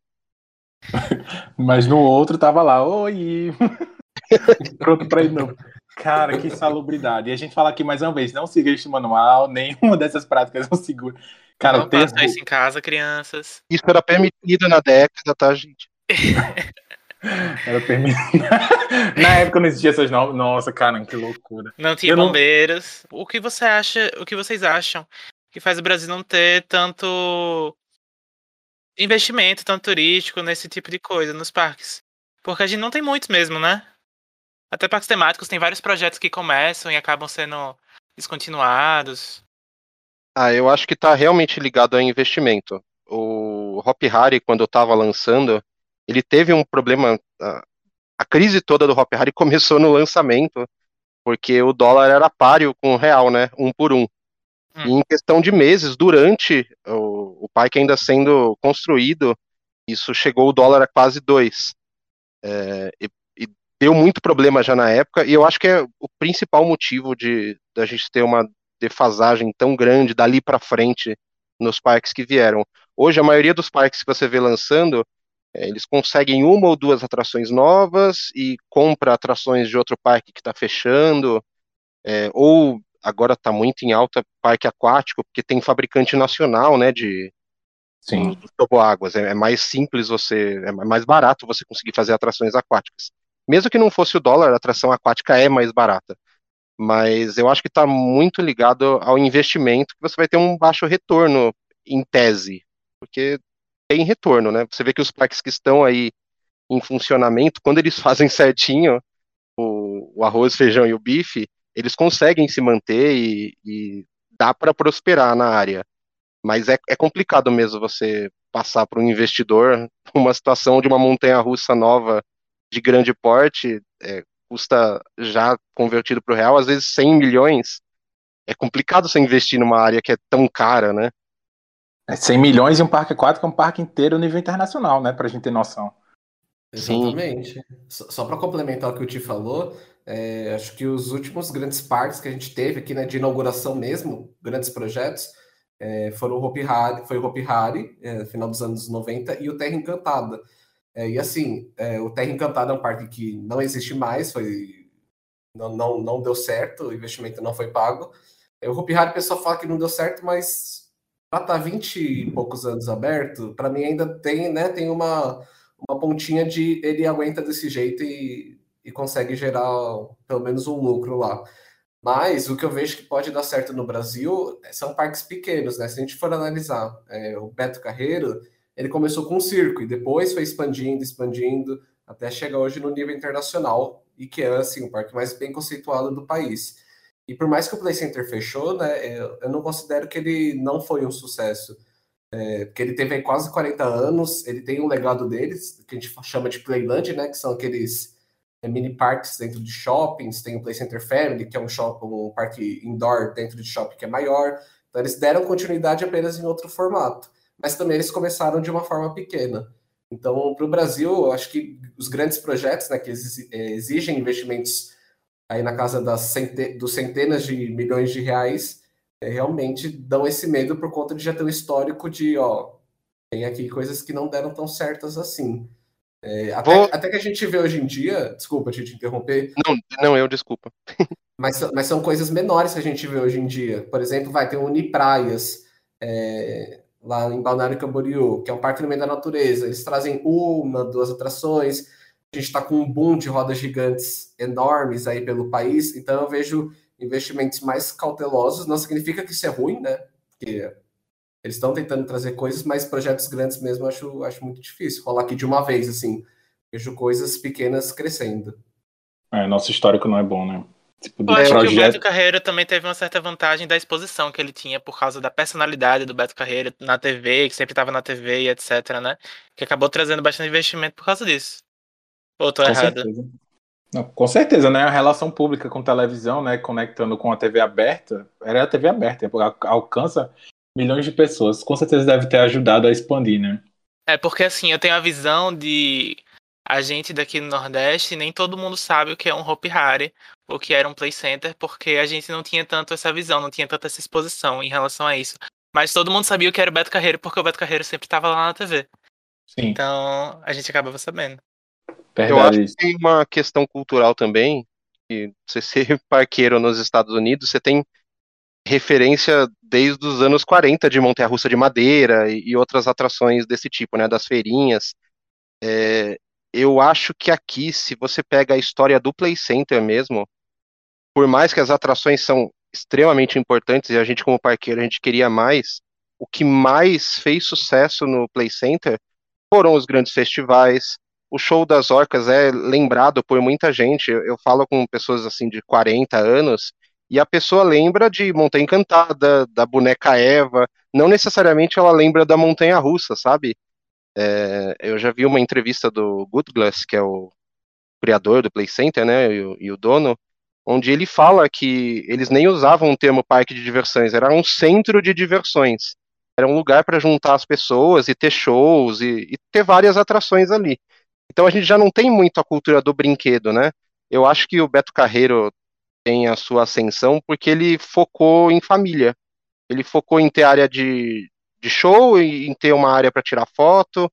Mas no outro tava lá, oi. Pronto pra ir não. Cara, que salubridade. E a gente fala aqui mais uma vez, não siga este manual, nenhuma dessas práticas não segura. Cara, não o terror, façam isso em casa, crianças. Isso era permitido na década, tá, gente? era permitido. Na época não existia esses nomes. Nossa, cara, que loucura. Não tinha Eu não- bombeiros. O que você acha, o que vocês acham que faz o Brasil não ter tanto investimento, tanto turístico nesse tipo de coisa nos parques? Porque a gente não tem muitos mesmo, né? Até parques temáticos tem vários projetos que começam e acabam sendo descontinuados. Ah, eu acho que tá realmente ligado a investimento. O Hop Harry, quando eu tava lançando, ele teve um problema. A crise toda do Hop Harry começou no lançamento, porque o dólar era páreo com o real, né? Um por um. E em questão de meses, durante o, o parque ainda sendo construído, isso chegou o dólar a quase dois. É, e, e deu muito problema já na época, e eu acho que é o principal motivo de da gente ter uma defasagem tão grande dali para frente nos parques que vieram. Hoje, a maioria dos parques que você vê lançando, eh, eles conseguem uma ou duas atrações novas e compra atrações de outro parque que está fechando, eh, ou agora está muito em alta parque aquático, porque tem fabricante nacional, né, de Sim. toboáguas. É, é mais simples você, é mais barato você conseguir fazer atrações aquáticas. Mesmo que não fosse o dólar, a atração aquática é mais barata. Mas eu acho que está muito ligado ao investimento, que você vai ter um baixo retorno em tese, porque tem retorno, né? Você vê que os parques que estão aí em funcionamento, quando eles fazem certinho o, o arroz, feijão e o bife, eles conseguem se manter e, e dá para prosperar na área. Mas é, é complicado mesmo você passar para um investidor uma situação de uma montanha russa nova de grande porte, é, custa já convertido para o real, às vezes 100 milhões. É complicado você investir numa área que é tão cara, né? É 100 milhões e um parque aquático é um parque inteiro nível internacional, né? Pra gente ter noção. Sim. Exatamente. Só, só para complementar o que o Ti falou, É, acho que os últimos grandes parques que a gente teve aqui, né, de inauguração mesmo, grandes projetos, é, foram o Hopi Hari, foi o Hopi Hari, é, final dos anos 90, e o Terra Encantada. É, e assim, é, o Terra Encantada é um parque que não existe mais, foi não, não, não deu certo, o investimento não foi pago. É, o Hopi Hari, o pessoal fala que não deu certo, mas para estar tá 20 e poucos anos aberto, para mim ainda tem, né, tem uma, uma pontinha de ele aguenta desse jeito e, e consegue gerar pelo menos um lucro lá. Mas o que eu vejo que pode dar certo no Brasil são parques pequenos, né? Se a gente for analisar, é, o Beto Carreiro, ele começou com um circo e depois foi expandindo, expandindo, até chegar hoje no nível internacional, e que é assim, o parque mais bem conceituado do país. E por mais que o Play Center fechou, né, eu, eu não considero que ele não foi um sucesso. É, porque ele teve quase 40 anos, ele tem um legado deles, que a gente chama de Playland, né, que são aqueles é, mini parques dentro de shoppings, tem o Play Center Family, que é um, shopping, um parque indoor dentro de shopping que é maior. Então eles deram continuidade apenas em outro formato. Mas também eles começaram de uma forma pequena. Então, para o Brasil, eu acho que os grandes projetos né, que é, exigem investimentos aí na casa das dos centenas de milhões de reais, é, realmente dão esse medo por conta de já ter um histórico de, ó, tem aqui coisas que não deram tão certas assim. É, até, Vou... até, que a gente vê hoje em dia, desculpa te, te interromper. Não, não, eu desculpa. mas, mas são coisas menores que a gente vê hoje em dia. Por exemplo, vai ter o Unipraias, é, lá em Balneário Camboriú, que é um parque no meio da natureza. Eles trazem uma, duas atrações. A gente está com um boom de rodas gigantes enormes aí pelo país, então eu vejo investimentos mais cautelosos. Não significa que isso é ruim, né? Porque eles estão tentando trazer coisas, mas projetos grandes mesmo eu acho, acho muito difícil rolar aqui de uma vez, assim. Vejo coisas pequenas crescendo. É, nosso histórico não é bom, né? Tipo, eu acho projeto... que o Beto Carreira também teve uma certa vantagem da exposição que ele tinha por causa da personalidade do Beto Carreira na TV, que sempre estava na TV e etc, né? Que acabou trazendo bastante investimento por causa disso. Ou tô com errado? Certeza. Não, com certeza, né? A relação pública com televisão, né? Conectando com a TV aberta, era a TV aberta, alcança milhões de pessoas. Com certeza deve ter ajudado a expandir, né? É, porque assim, eu tenho a visão de a gente daqui no Nordeste, nem todo mundo sabe o que é um Hopi Hari, o que era um Play Center, porque a gente não tinha tanto essa visão, não tinha tanta essa exposição em relação a isso. Mas todo mundo sabia o que era o Beto Carreiro, porque o Beto Carreiro sempre estava lá na TV. Sim. Então, a gente acabava sabendo. Verdade. Eu acho que tem uma questão cultural também, que você ser parqueiro nos Estados Unidos, você tem referência desde os anos 40 de montanha-russa de madeira e, e, outras atrações desse tipo, né, das feirinhas. É, eu acho que aqui, se você pega a história do Play Center mesmo, por mais que as atrações são extremamente importantes e a gente como parqueiro a gente queria mais, o que mais fez sucesso no Play Center foram os grandes festivais. O show das orcas é lembrado por muita gente. Eu, eu falo com pessoas assim de 40 anos e a pessoa lembra de Montanha Encantada, da boneca Eva, não necessariamente ela lembra da Montanha Russa, sabe? É, eu já vi uma entrevista do Good Glass, que é o criador do Play Center, né, e o, e o dono, onde ele fala que eles nem usavam o termo parque de diversões, era um centro de diversões. Era um lugar para juntar as pessoas e ter shows e, e, ter várias atrações ali. Então a gente já não tem muito a cultura do brinquedo, né? Eu acho que o Beto Carreiro tem a sua ascensão porque ele focou em família. Ele focou em ter área de, de show e em ter uma área para tirar foto.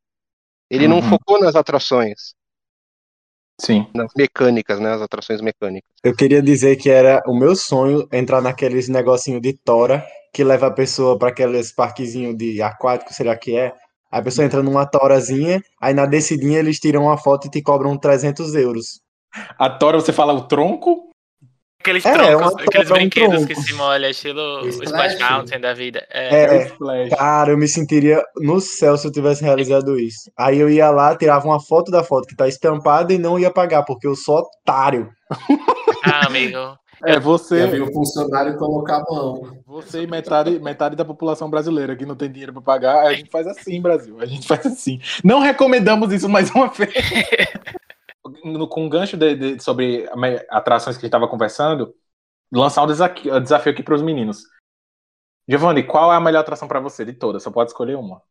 Ele uhum. não focou nas atrações. Sim. Nas mecânicas, né? As atrações mecânicas. Eu queria dizer que era o meu sonho entrar naqueles negocinho de tora que leva a pessoa para aqueles parquezinho de aquático, será que é? Aí a pessoa entra numa torazinha, aí na descidinha eles tiram uma foto e te cobram 300 euros. A tora, você fala o tronco? Aqueles é, troncos, aqueles brinquedos que se molha, estilo Splash, Splash Mountain da vida. É, é cara, eu me sentiria no céu se eu tivesse realizado isso. Aí eu ia lá, tirava uma foto da foto que tá estampada e não ia pagar, porque eu sou otário. Ah, amigo. É, você. E o funcionário colocar a mão. Você e metade, metade da população brasileira que não tem dinheiro para pagar, a gente faz assim, Brasil. A gente faz assim. Não recomendamos isso mais uma vez. no, com um gancho de, de, sobre atrações que a gente estava conversando, lançar um desafio, desafio aqui para os meninos. Giovanni, qual é a melhor atração para você de todas? Só pode escolher uma.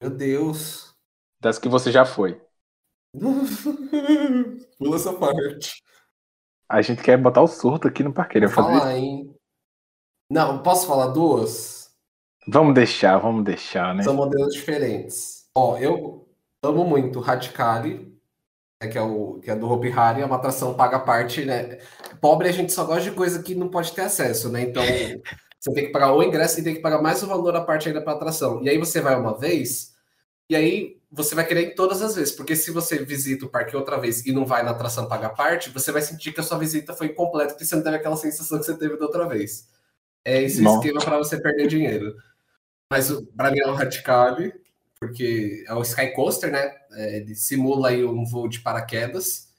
Meu Deus. Das que você já foi. Pula essa parte. A gente quer botar o surto aqui no parqueiro. Vou falar, hein? Não, posso falar duas? Vamos deixar, vamos deixar, né? São modelos diferentes. Ó, eu amo muito Radicali, né, que é o que é do Hopi Hari, é uma atração paga parte, né? Pobre a gente só gosta de coisa que não pode ter acesso, né? Então você tem que pagar o ingresso e tem que pagar mais o valor a parte ainda para atração. E aí você vai uma vez e aí você vai querer ir todas as vezes, porque se você visita o parque outra vez e não vai na atração paga parte, você vai sentir que a sua visita foi incompleta, porque você não teve aquela sensação que você teve da outra vez. É esse Nossa. esquema para você perder dinheiro. Mas para mim é um Radicale, porque é o Sky Coaster, né? É, ele simula aí um voo de paraquedas.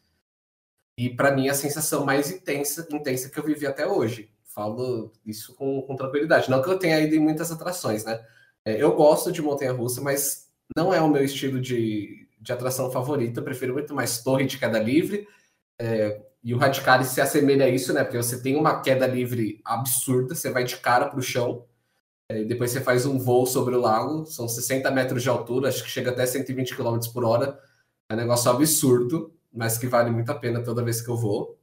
E para mim é a sensação mais intensa, intensa que eu vivi até hoje. Falo isso com, com tranquilidade. Não que eu tenha ido em muitas atrações, né? É, eu gosto de montanha-russa, mas não é o meu estilo de, de atração favorita. Eu prefiro muito mais torre de queda livre. É, e o Radicale se assemelha a isso, né? Porque você tem uma queda livre absurda, você vai de cara para o chão. É, depois você faz um voo sobre o lago, são 60 metros de altura, acho que chega até 120 km por hora. É um negócio absurdo, mas que vale muito a pena toda vez que eu vou.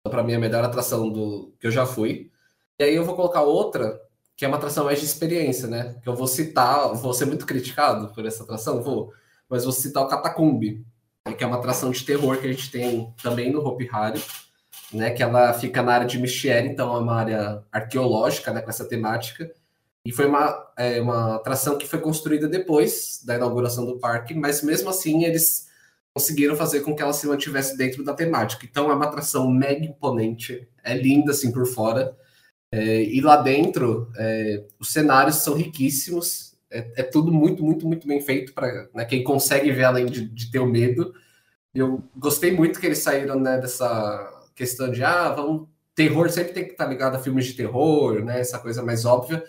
Então, para mim, é a melhor atração do que eu já fui. E aí eu vou colocar outra, que é uma atração mais de experiência, né? Que eu vou citar, vou ser muito criticado por essa atração, vou, mas vou citar o Catacumbi, que é uma atração de terror que a gente tem também no Hopi Hari, né? Que ela fica na área de Michiere, então é uma área arqueológica, né? Com essa temática. E foi uma, é, uma atração que foi construída depois da inauguração do parque, mas mesmo assim eles conseguiram fazer com que ela se mantivesse dentro da temática. Então é uma atração mega imponente, é linda assim por fora. É, e lá dentro, é, os cenários são riquíssimos, é, é, tudo muito, muito, muito bem feito para né, quem consegue ver além de, de, ter o medo. Eu gostei muito que eles saíram né, dessa questão de ah, vamos terror sempre tem que estar ligado a filmes de terror, né, essa coisa mais óbvia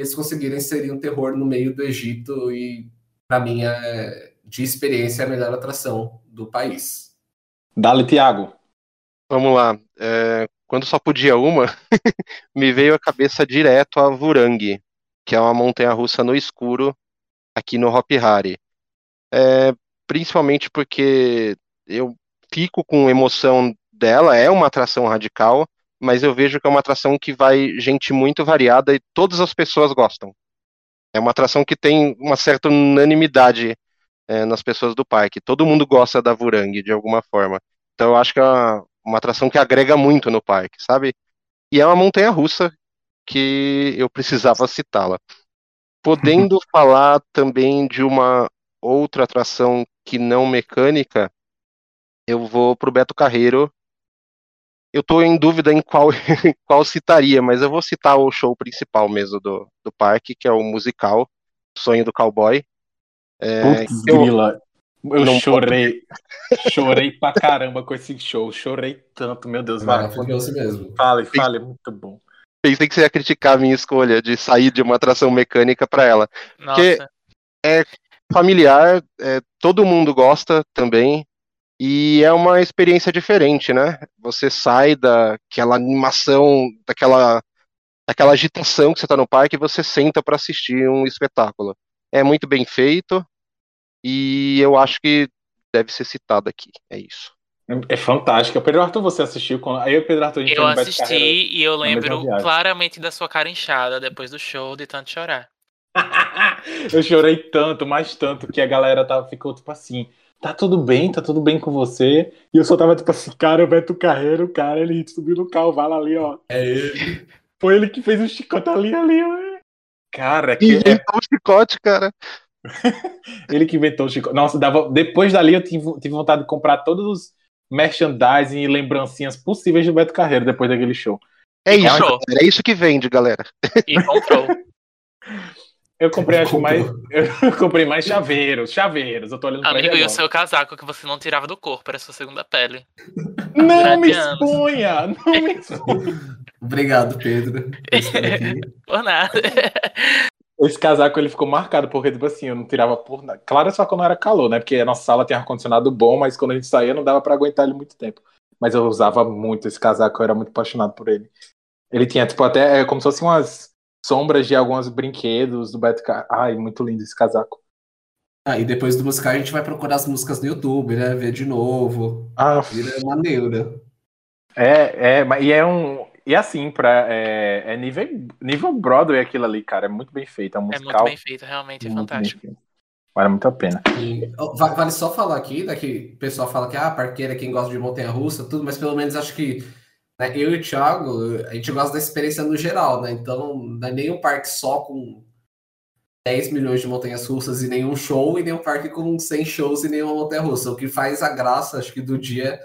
eles conseguiram inserir um terror no meio do Egito e, para mim, é, de experiência, é a melhor atração do país. Dale, Tiago. Vamos lá. É, quando só podia uma, me veio a cabeça direto a Vurang, que é uma montanha-russa no escuro aqui no Hop Hari. É, principalmente porque eu fico com emoção dela, é uma atração radical, mas eu vejo que é uma atração que vai gente muito variada e todas as pessoas gostam. É uma atração que tem uma certa unanimidade é, nas pessoas do parque. Todo mundo gosta da Vurang de alguma forma. Então eu acho que é uma, uma atração que agrega muito no parque, sabe? E é uma montanha russa que eu precisava citá-la. Podendo falar também de uma outra atração que não mecânica, eu vou pro Beto Carreiro, eu estou em dúvida em qual, qual citaria, mas eu vou citar o show principal mesmo do, do parque, que é o musical Sonho do Cowboy. É, Putz, eu, grila. Eu não chorei. chorei pra caramba com esse show. Chorei tanto, meu Deus. Maravilhoso mesmo. Fale, fale, muito bom. Pensei que você ia criticar a minha escolha de sair de uma atração mecânica para ela. Nossa. Porque é familiar, é, todo mundo gosta também. E é uma experiência diferente, né? Você sai daquela animação, daquela, daquela agitação que você está no parque e você senta para assistir um espetáculo. É muito bem feito e eu acho que deve ser citado aqui. É isso. É fantástico. Pedro Arthur, você assistiu? Quando... Aí o Pedro Arthur, Eu assisti e eu lembro claramente da sua cara inchada depois do show de tanto chorar. eu chorei tanto, mais tanto, que a galera tava, ficou tipo assim tá tudo bem, tá tudo bem com você. E eu só tava tipo assim, cara, o Beto Carreiro, cara, ele subiu no cavalo ali, ó. É ele. Foi ele que fez o chicote ali, ali, ó. Cara, que. Inventou é... o chicote, cara. ele que inventou o chicote. Nossa, dava... depois dali eu tive, tive vontade de comprar todos os merchandising e lembrancinhas possíveis do Beto Carreiro depois daquele show. É isso, é isso que vende, galera. E comprou. Eu comprei, acho mais. Eu comprei mais chaveiros, chaveiros. Eu tô olhando Amigo, e o seu casaco que você não tirava do corpo, era sua segunda pele. Não me exponha! Não me exponha! Obrigado, Pedro. por nada. Esse casaco ele ficou marcado, porque, tipo assim, eu não tirava por nada. Claro, só quando era calor, né? Porque a nossa sala tem ar-condicionado bom, mas quando a gente saía não dava para aguentar ele muito tempo. Mas eu usava muito esse casaco, eu era muito apaixonado por ele. Ele tinha, tipo, até é, como se fosse umas sombras de alguns brinquedos do Beto Car... Ai, muito lindo esse casaco. Ah, e depois do musical a gente vai procurar as músicas no YouTube, né? Ver de novo. Ah, Vira uma neura. É, é, mas- e é um. E assim, pra, é, é nível, nível Broadway aquilo ali, cara. É muito bem feito. É um É musical. muito bem feito, realmente, é fantástico. Vale muito a pena. E, Vale só falar aqui, né, que o pessoal fala que ah, parqueira é quem gosta de montanha-russa, tudo, mas pelo menos acho que né, eu e o Thiago, a gente gosta da experiência no geral, né? Então, não é nem um parque só com 10 milhões de montanhas russas e nenhum show, e nem um parque com 100 shows e nenhuma montanha russa. O que faz a graça, acho que, do dia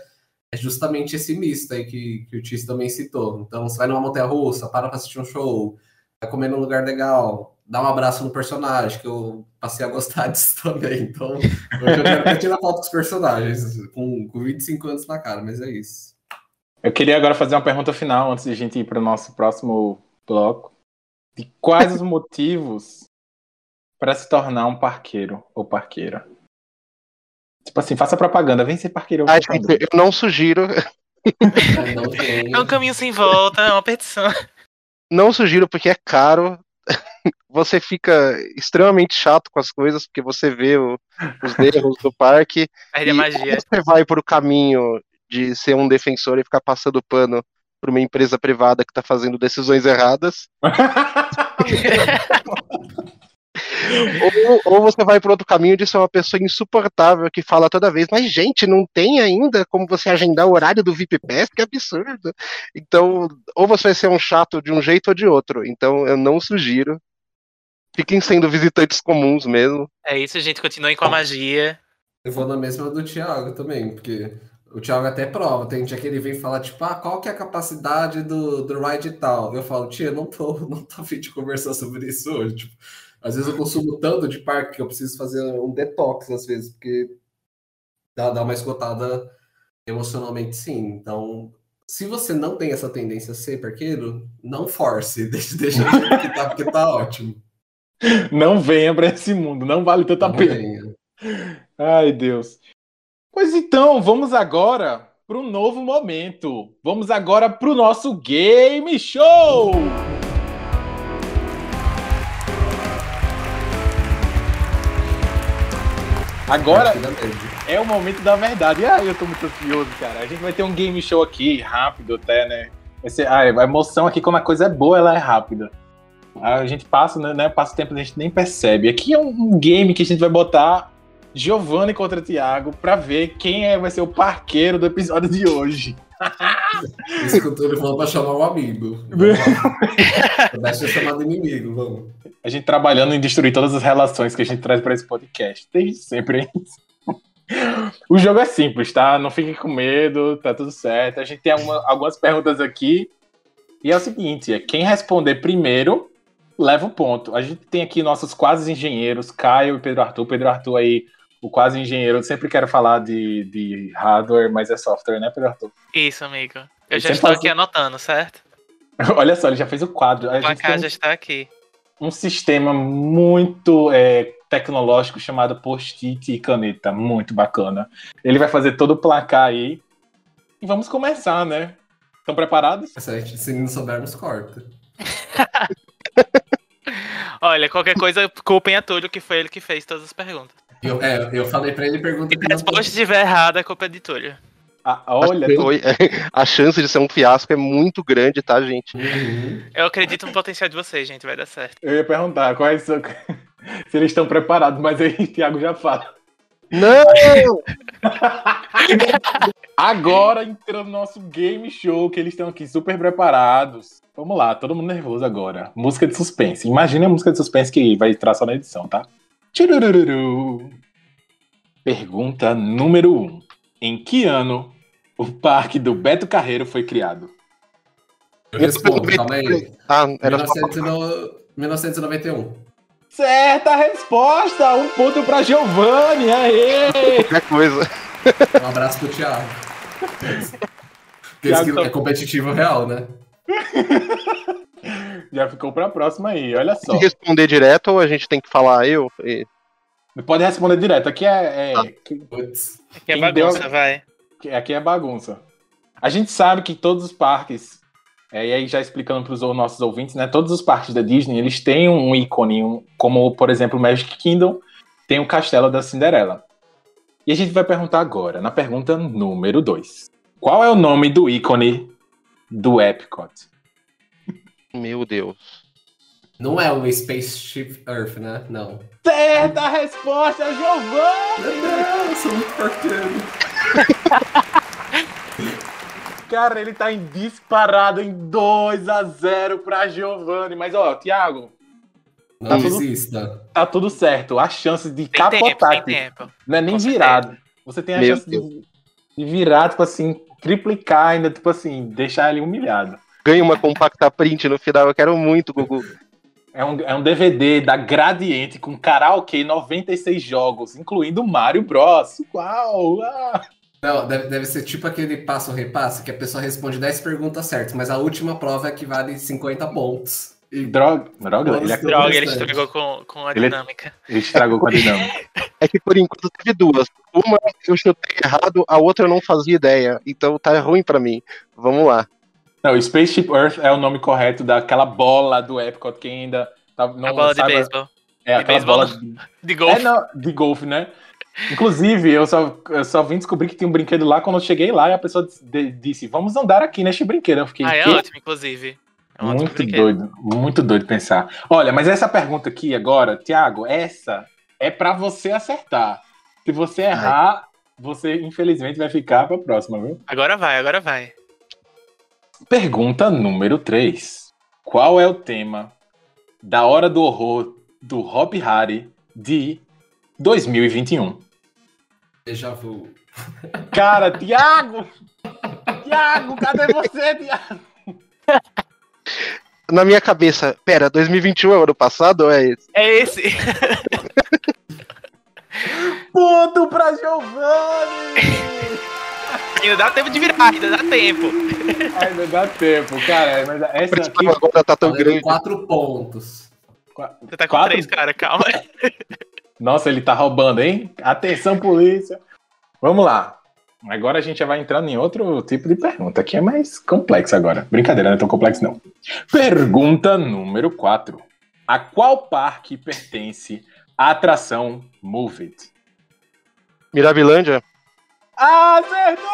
é justamente esse misto aí que, que o Tis também citou. Então, você vai numa montanha russa, para pra assistir um show, vai comer num lugar legal, dá um abraço no personagem, que eu passei a gostar disso também. Então, hoje eu quero até tirar foto com os personagens, com, com 25 anos na cara, mas é isso. Eu queria agora fazer uma pergunta final antes de a gente ir para o nosso próximo bloco. De quais os motivos para se tornar um parqueiro ou parqueira? Tipo assim, faça propaganda, vem ser parqueiro ou Ai, parqueira. gente, eu não sugiro, É um caminho sem volta, é uma petição. não sugiro porque é caro. Você fica extremamente chato com as coisas, porque você vê o- os erros do parque. Perde E a magia. você vai por o caminho de ser um defensor e ficar passando pano para uma empresa privada que está fazendo decisões erradas, ou, ou você vai por outro caminho de ser uma pessoa insuportável que fala toda vez, mas gente, não tem ainda como você agendar o horário do VIP Pass, que absurdo. Então, ou você vai ser um chato de um jeito ou de outro. Então, eu não sugiro. Fiquem sendo visitantes comuns mesmo. É isso, gente. Continuem com a magia. Eu vou na mesma do Thiago também, porque o Thiago até prova. Tem dia que ele vem falar, tipo, ah, qual que é a capacidade do, do ride e tal? Eu falo, tia, não tô, não tô a fim de conversar sobre isso hoje. Tipo, às vezes eu consumo tanto de parque que eu preciso fazer um detox, às vezes, porque dá, dá uma esgotada emocionalmente, sim. Então, se você não tem essa tendência a ser parqueiro, não force, deixa, deixa que tá, porque tá ótimo. Não venha para esse mundo, não vale tanto a Não pena. venha. Ai, Deus. Pois então, vamos agora para um novo momento. Vamos agora para o nosso game show. Agora verde. é o momento da verdade. Ai, eu tô muito ansioso, cara. A gente vai ter um game show aqui, rápido até, né? Ai, a emoção aqui, quando a coisa é boa, ela é rápida. A gente passa, né, né? Passa o tempo, a gente nem percebe. Aqui é um game que a gente vai botar Giovanni contra Thiago pra ver quem é, vai ser o parqueiro do episódio de hoje. Isso que eu tô falando pra chamar um amigo. Deixa eu chamar de inimigo, vamos. A gente trabalhando em destruir todas as relações que a gente traz pra esse podcast. Desde sempre isso. O jogo é simples, tá? Não fiquem com medo, tá tudo certo. A gente tem alguma- algumas perguntas aqui. E é o seguinte: é quem responder primeiro leva o ponto. A gente tem aqui nossos quase engenheiros, Caio e Pedro Arthur. Pedro Arthur aí, o quase engenheiro. Eu sempre quero falar de, de hardware, mas é software, né, Pedro Arthur? Isso, amigo. Eu Ele já estou faz aqui anotando, certo? Olha só, ele já fez o quadro. A O gente placar tem já está aqui. um sistema muito é, tecnológico chamado post-it e caneta, muito bacana. Ele vai fazer todo o placar aí. E vamos começar, né? Estão preparados? Gente, se não soubermos, corta. Olha, qualquer coisa, culpem a Túlio, que foi ele que fez todas as perguntas. Eu, é, eu falei pra ele pergunta Se a resposta estiver errada, a culpa é de Túlio. Ah, olha, a chance de ser um fiasco é muito grande, tá, gente? Uhum. Eu acredito no potencial de vocês, gente, vai dar certo. eu ia perguntar quais são... se eles estão preparados, mas aí o Thiago já fala. Não! Agora entra no nosso game show, que eles estão aqui super preparados. Vamos lá, todo mundo nervoso agora. Música de suspense. Imagine a música de suspense que vai entrar só na edição, tá? Tchurururu. Pergunta número 1. Um. Em que ano o parque do Beto Carreiro foi criado? Eu respondo, calma aí. Ah, era só 1900 no- 1991. Certa resposta! Um ponto pra Giovanni! Aê! qualquer coisa. Um abraço pro Thiago. Thiago que tá- é competitivo real, né? Já ficou pra próxima aí, olha só. Se responder direto ou a gente tem que falar eu? E- Pode responder direto. Aqui é, é- Putz. Aqui é bagunça, deu- vai. Que Aqui é bagunça. A gente sabe que todos os parques, é, e aí já explicando para os nossos ouvintes, né? Todos os parques da Disney, eles têm um ícone, um- como por exemplo o Magic Kingdom, tem o Castelo da Cinderela. E a gente vai perguntar agora, na pergunta número 2. Qual é o nome do ícone do Epcot? Meu Deus. Não é o Spaceship Earth, né? Não. Certa resposta, Giovanni! Meu Deus, sou muito porqueiro. Cara, ele tá em disparado em 2 a 0 pra Giovanni. Mas, ó, Thiago, Não Tá tudo- desista. tá tudo certo. A chance de Tem tempo, capotar tem aqui tempo. não é nem Com certeza. virado. Você tem a Meu chance de, de virar, tipo assim, triplicar ainda, tipo assim, deixar ele humilhado. Ganha uma compacta print no final, eu quero muito, Gugu. É um, é um DVD da Gradiente com karaokê 96 jogos, incluindo Mario Bros. Uau! Ah. Não, deve, deve ser tipo aquele passo repasse que a pessoa responde 10 perguntas certas, mas a última prova é que vale 50 pontos. E Droga, droga ele. Droga, ele estragou com, com a Ele- dinâmica. ele estragou com a dinâmica. É que por enquanto teve duas. Uma eu chutei errado, a outra eu não fazia ideia. Então tá ruim pra mim. Vamos lá. Não, Spaceship Earth é o nome correto daquela bola do Epcot, quem ainda tá, não a bola de sabe- beisebol. É de beisebol, bola de, De é, golfe. não, de golfe, né? Inclusive, eu só, eu só vim descobrir que tinha um brinquedo lá quando eu cheguei lá e a pessoa de- disse: Vamos andar aqui neste brinquedo. Eu fiquei. Ah, é "Quê?" ótimo, inclusive. É um Muito doido, muito doido pensar. Olha, mas essa pergunta aqui agora, Thiago, essa é pra você acertar. Se você errar, você infelizmente vai ficar pra próxima, viu? Agora vai, agora vai. Pergunta número 3. Qual é o tema da Hora do Horror do Hop Harry de 2021? déjà vu. Cara, Thiago! Thiago, cadê você, Thiago? Na minha cabeça, pera, 2021 é o ano passado ou é esse? É esse. Ponto pra Giovanni! ainda dá tempo de virar, ainda dá tempo. Ainda dá tempo, cara. Mas essa aqui. agora tá tão grande. 4 pontos. Você tá com Quatro? três, cara, calma. Nossa, ele tá roubando, hein? Atenção, polícia. Vamos lá. Agora a gente já vai entrando em outro tipo de pergunta, que é mais complexo agora. Brincadeira, não é tão complexo, não. Pergunta número 4. A qual parque pertence a atração Move It? Mirabilândia, Acertou!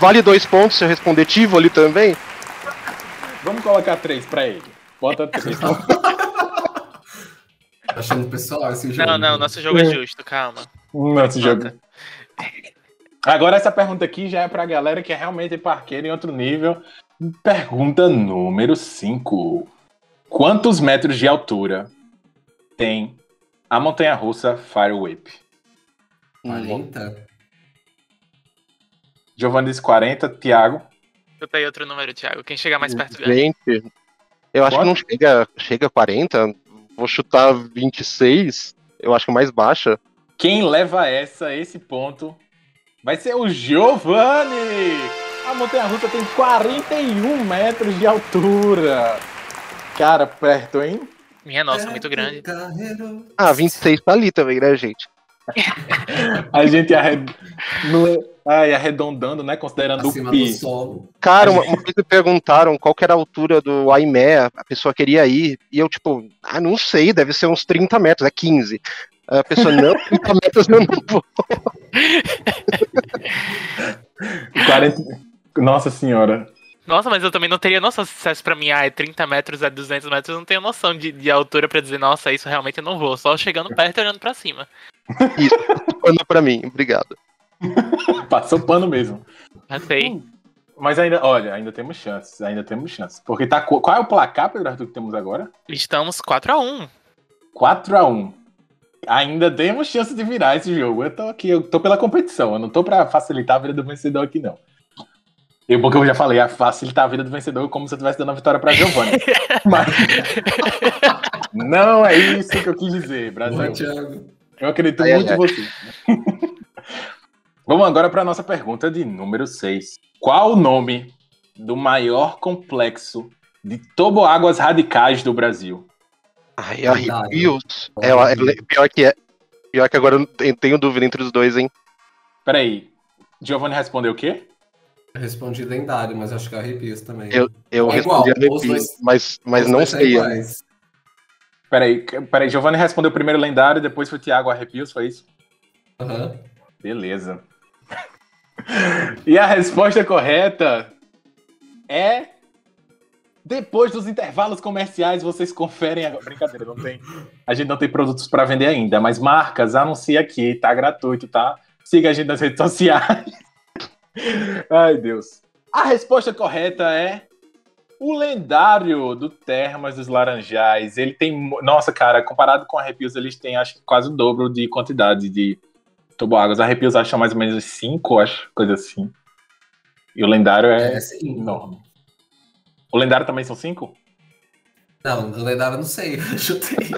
vale dois pontos se eu responder Tivoli também? Vamos colocar três pra ele. Bota três. Achando pessoal esse jogo? Não, não, nosso jogo é justo, calma. Nosso jogo. Agora essa pergunta aqui já é pra galera que é realmente parqueira em outro nível. Pergunta número 5. Quantos metros de altura tem a montanha-russa Fire Whip? 40? Giovanni disse 40, Thiago. Chuta aí outro número, Thiago. Quem chegar mais perto ganha. Gente, eu acho Quanto? que não chega, chega a 40. Vou chutar 26. Eu acho que é mais baixa. Quem leva essa, esse ponto, vai ser o Giovanni! A montanha-russa tem 41 metros de altura. Cara, perto, hein? Minha nossa, muito grande. Carreiro. Ah, 26 tá ali também, né, gente? A gente arred... não Ai, arredondando, né? Considerando Acima o do pi. solo. Cara, uma, uma vez me perguntaram qual que era a altura do Aimé, a pessoa queria ir, e eu, tipo, ah, não sei, deve ser uns 30 metros, é 15. Aí A pessoa, não, 30 metros eu não vou. 40... Nossa senhora. Nossa, mas eu também não teria noção se dissesse pra mim, ah, é 30 metros, é 200 metros. Eu não tenho noção de, de altura pra dizer, nossa, isso realmente eu não vou. Só chegando perto e olhando pra cima. Manda pra mim, obrigado. Passou pano mesmo. Já sei. Mas ainda, olha, ainda temos chances, ainda temos chances. Porque tá. Qual é o placar, Pedro Arthur, que temos agora? Estamos 4x1. 4x1. Ainda temos chance de virar esse jogo. Eu tô aqui, eu tô pela competição. Eu não tô pra facilitar a vida do vencedor aqui, não. E porque eu já falei, a facilitar a vida do vencedor como se eu estivesse dando a vitória pra Giovanni. Mas. não é isso que eu quis dizer, Boa, Brasil. Thiago. Eu acredito Ai, muito ai, em você. Vamos agora para nossa pergunta de número 6. Qual o nome do maior complexo de toboáguas radicais do Brasil? Ai, arrepios. É, é, pior que é. Pior que agora eu não tenho- dúvida entre os dois, hein? Peraí. Giovanni respondeu o quê? Eu respondi lendário, mas acho que é arrepios também. Eu, eu É igual, respondi os arrepios, dois- mas, mas Os não sei. iguais. Peraí, peraí. Giovanni respondeu primeiro lendário, depois foi Thiago Arrepios, foi isso? Aham. Beleza. E a resposta correta é. Depois dos intervalos comerciais, vocês conferem agora. Brincadeira, não tem. A gente não tem produtos para vender ainda, mas marcas, anuncia aqui, tá gratuito, tá? Siga a gente nas redes sociais. Ai, Deus. A resposta correta é o lendário do Termas dos Laranjais. Ele tem. Nossa, cara, comparado com arrepios, eles têm acho que quase o dobro de quantidade de toboáguas. Arrepios acham mais ou menos 5, acho, coisa assim. E o lendário é, É, sim. enorme. O lendário também são 5? Não, o lendário eu não sei. Chutei.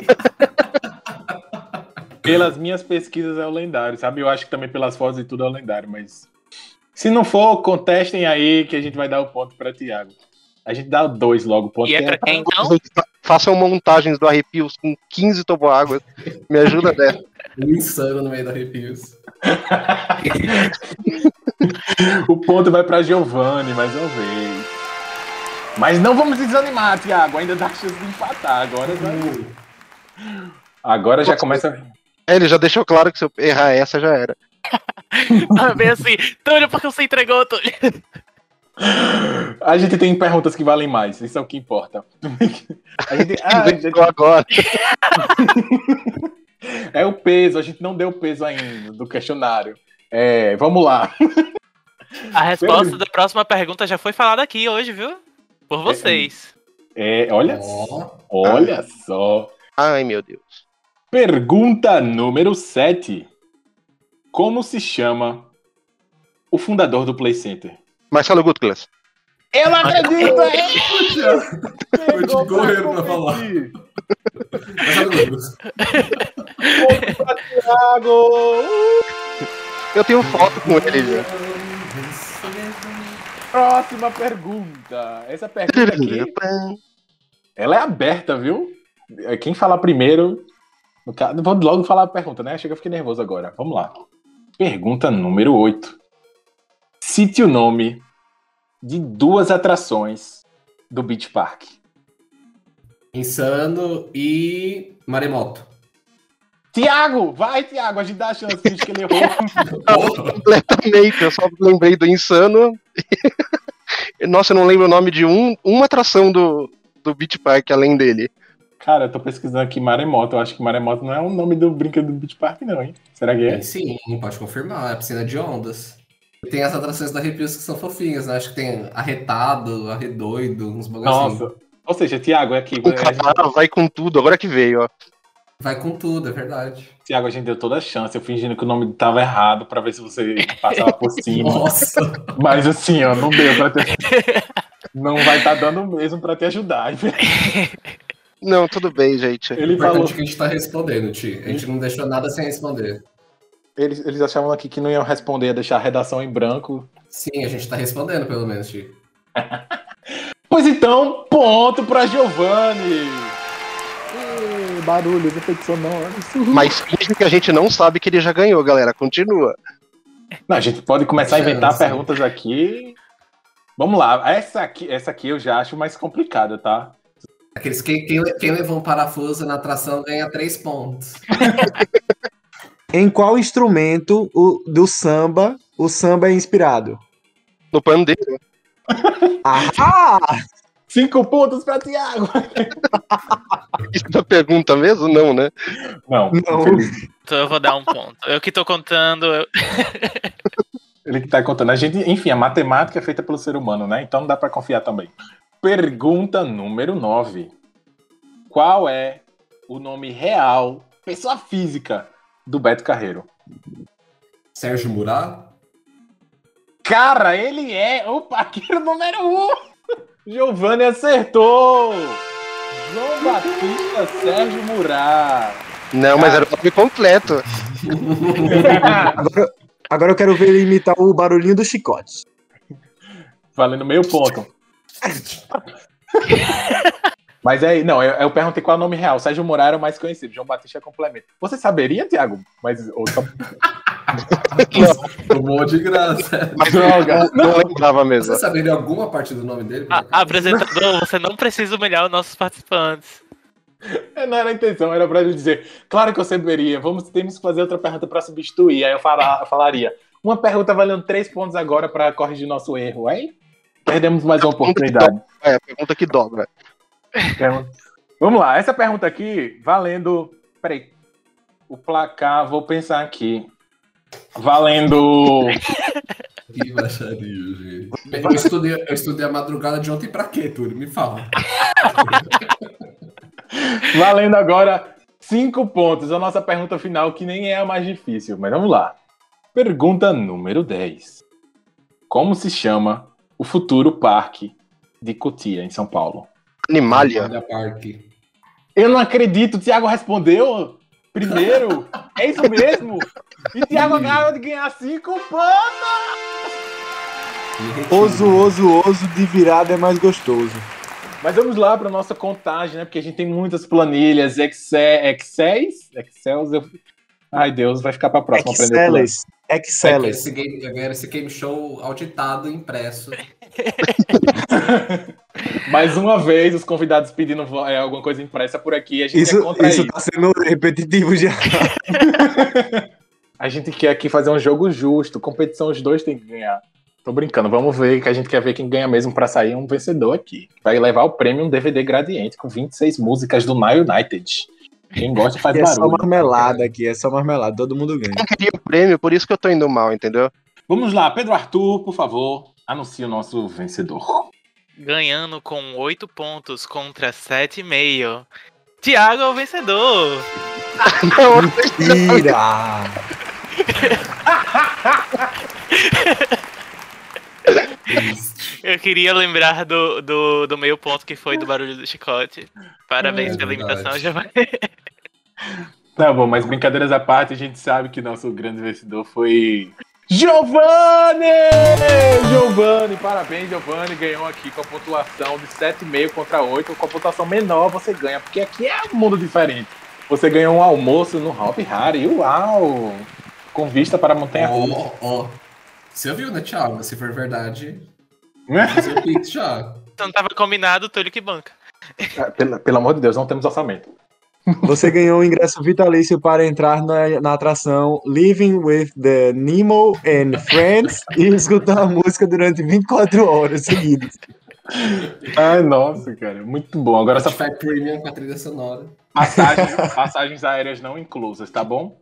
Pelas minhas pesquisas é o lendário, sabe? Eu acho que também pelas fotos e tudo é o lendário, mas. Se não for, contestem aí que a gente vai dar o ponto pra Thiago. A gente dá 2 logo, o ponto E é pra quem então? Fa- Façam montagens do Arrepios com 15 toboáguas. Me ajuda dessa. Um insano no meio da arrepios. O ponto vai pra Giovanni mais uma vez. Mas não vamos desanimar, Thiago. Ainda dá chance de empatar. Agora já, agora já começa. É, ele já deixou claro que se eu errar essa já era. Bem assim, Túlio, porque você entregou, Túlio. A gente tem perguntas que valem mais. Isso é o que importa. A gente, ah, a gente- Inventou agora. É o peso, a gente não deu peso ainda do questionário. É, vamos lá. A resposta da próxima pergunta já foi falada aqui hoje, viu? Por vocês. É, olha, Ó, olha só. Ai, meu Deus. Pergunta número 7. Como se chama o fundador do Play Center? Marcelo Gutglas. Eu não acredito! Foi de correndo pra falar. mas é Douglas. Thiago! Eu tenho foto com ele já. Próxima pergunta. Essa pergunta aqui, ela é aberta, viu? É, Quem falar primeiro. Vou logo falar a pergunta, né? Chega, eu fiquei nervoso agora. Vamos lá. Pergunta número 8. Cite o nome de duas atrações do Beach Park. Insano e Maremoto. Tiago! Vai, Tiago! A gente dá a chance finge que ele errou. Completamente. Eu só lembrei do Insano. Nossa, eu não lembro o nome de um, uma atração do, do Beach Park além dele. Cara, eu tô pesquisando aqui Maremoto. Eu acho que Maremoto não é o nome do brinquedo do Beach Park, não, hein? Será que é? Tem sim, pode confirmar. É a piscina de ondas. Tem as atrações da Arrepios que são fofinhas, né? Acho que tem arretado, arredoido, uns bagacinhos. Nossa. Ou seja, Tiago, é aqui. O cara vai com tudo, agora que veio, ó. Vai com tudo, é verdade. Tiago, a gente deu toda a chance, eu fingindo que o nome tava errado pra ver se você passava por cima. Nossa! Mas assim, ó, não deu pra ter. Não vai estar dando mesmo pra te ajudar. Não, tudo bem, gente. Ele O falou. que a gente tá respondendo, Ti. A gente não deixou nada sem responder. Eles, eles achavam aqui que não iam responder, ia deixar a redação em branco. Sim, a gente tá respondendo, pelo menos, Ti. Pois então, ponto pra Giovanni! Ê, Barulhos, efeitos sonoros. Mas finge que a gente não sabe que ele já ganhou, galera. Continua. Não, a gente pode começar a inventar perguntas aqui. Vamos lá, essa aqui, essa aqui eu já acho mais complicada, tá? Aqueles que quem, quem levou um parafuso na atração ganha três pontos. Em qual instrumento o- do samba o samba é inspirado? No pandeiro. Ah! Cinco pontos pra Tiago! Isso é pergunta mesmo? Não, né? Não, Não. Então eu vou dar um ponto. Eu que tô contando. eu- Ele que tá contando. A gente, enfim, a matemática é feita pelo ser humano, né? Então não dá pra confiar também. Pergunta número 9. Qual é o nome real, pessoa física, do Beto Carreiro? Sérgio Murá? Cara, ele é o paqueiro número 1! Um. Giovanni acertou! João Batista Sérgio Murá. Não, mas era o nome completo. Agora, agora eu quero ver ele imitar o barulhinho do chicote. Valendo meio ponto. Mas aí, não, eu, eu perguntei qual é o nome real. Sérgio Murá era o mais conhecido, João Batista é complemento. Você saberia, Tiago? Mas ou só- Tomou de graça. Mas Droga. não, não lembrava mesmo. Você saberia alguma parte do nome dele? A- apresentador, você não precisa humilhar os nossos participantes. não era a intenção, era pra ele dizer, claro que eu saberia, vamos, temos que fazer outra pergunta pra substituir. Aí eu fala- falaria, Uma pergunta valendo três pontos agora para corrigir nosso erro, aí? Perdemos mais uma oportunidade. É, a pergunta que dobra. Vamos lá, essa pergunta aqui valendo. Peraí. O placar, vou pensar aqui. Valendo. Que baixaria, gente. Eu estudei, eu estudei a madrugada de ontem pra quê, Túlio? Me fala. Valendo agora cinco pontos. A nossa pergunta final, que nem é a mais difícil, mas vamos lá. Pergunta número 10. Como se chama o futuro parque de Cotia, em São Paulo? Animalia. Eu não acredito, o Thiago respondeu primeiro. É isso mesmo? E Thiago acaba de ganhar cinco pontos! Oso, oso, oso de virada é mais gostoso. Mas vamos lá para nossa contagem, né? Porque a gente tem muitas planilhas, Excel, Excels, Excels. Eu... Ai, Deus, vai ficar para próxima aprender. tudo. Exceles. É que Exceles. Esse game, esse game show auditado, impresso. Mais uma vez, os convidados pedindo é, alguma coisa impressa por aqui. A gente Isso, é contra isso isso. tá sendo repetitivo já. A gente quer aqui fazer um jogo justo. Competição, os dois têm que ganhar. Tô brincando, vamos ver que a gente quer ver quem ganha mesmo para sair um vencedor aqui. Vai levar o prêmio um DVD Gradiente com 26 músicas do Nile United. Quem gosta faz E é só barulho. marmelada aqui, é só marmelada, todo mundo ganha. não queria o prêmio, por isso que eu tô indo mal, entendeu? Vamos lá, Pedro Arthur, por favor, anuncie o nosso vencedor. Ganhando com 8 pontos contra 7,5. Thiago é o vencedor. Mentira! Eu queria lembrar do, do, do meio ponto que foi do barulho do chicote. Parabéns É pela imitação, Giovanni. Tá bom, mas brincadeiras à parte, a gente sabe que nosso grande vencedor foi. Giovanni! Giovanni, parabéns, Giovanni. Ganhou aqui com a pontuação de 7,5 contra 8. Com a pontuação menor você ganha, porque aqui é um mundo diferente. Você ganhou um almoço no Hop Harry. Uau! Com vista para a Montanha Russa. Ó, ó. Você viu, né, Thiago? Se for verdade? Fazer o Pix já. Não tava combinado, Túlio que banca. Pelo, pelo amor de Deus, não temos orçamento. Você ganhou um ingresso vitalício para entrar na, na atração Living with the Nemo and Friends e escutar a música durante 24 horas seguidas. Ai, nossa, cara, muito bom. Agora essa Spotify Premium com a trilha sonora. passagem, passagens aéreas não inclusas, tá bom?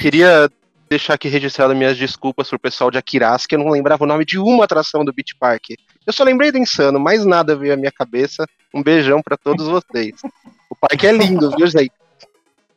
Queria deixar aqui registrado minhas desculpas pro pessoal de Aquiraz, que eu não lembrava o nome de uma atração do Beach Park. Eu só lembrei do Insano, mais nada veio à minha cabeça. Um beijão pra todos vocês. O parque é lindo, viu, gente?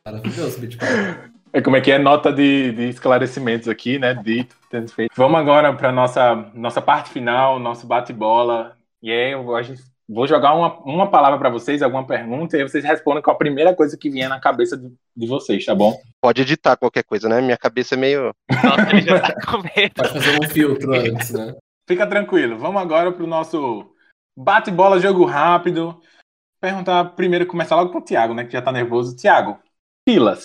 Maravilhoso, Beach Park. É como é que é nota de, de esclarecimentos aqui, né? Dito, tendo feito. Vamos agora para nossa nossa parte final, nosso bate-bola. E aí eu vou- a gente, vou jogar uma, uma palavra para vocês, alguma pergunta, e aí vocês respondem com a primeira coisa que vier na cabeça de, de vocês, tá bom? Pode editar qualquer coisa, né? Minha cabeça é meio. Nossa, ele já tá com medo. Pode fazer um filtro antes, né? Fica tranquilo. Vamos agora pro nosso bate-bola, jogo rápido. Perguntar primeiro, começar logo com o Thiago, né? Que já tá nervoso. Thiago, filas.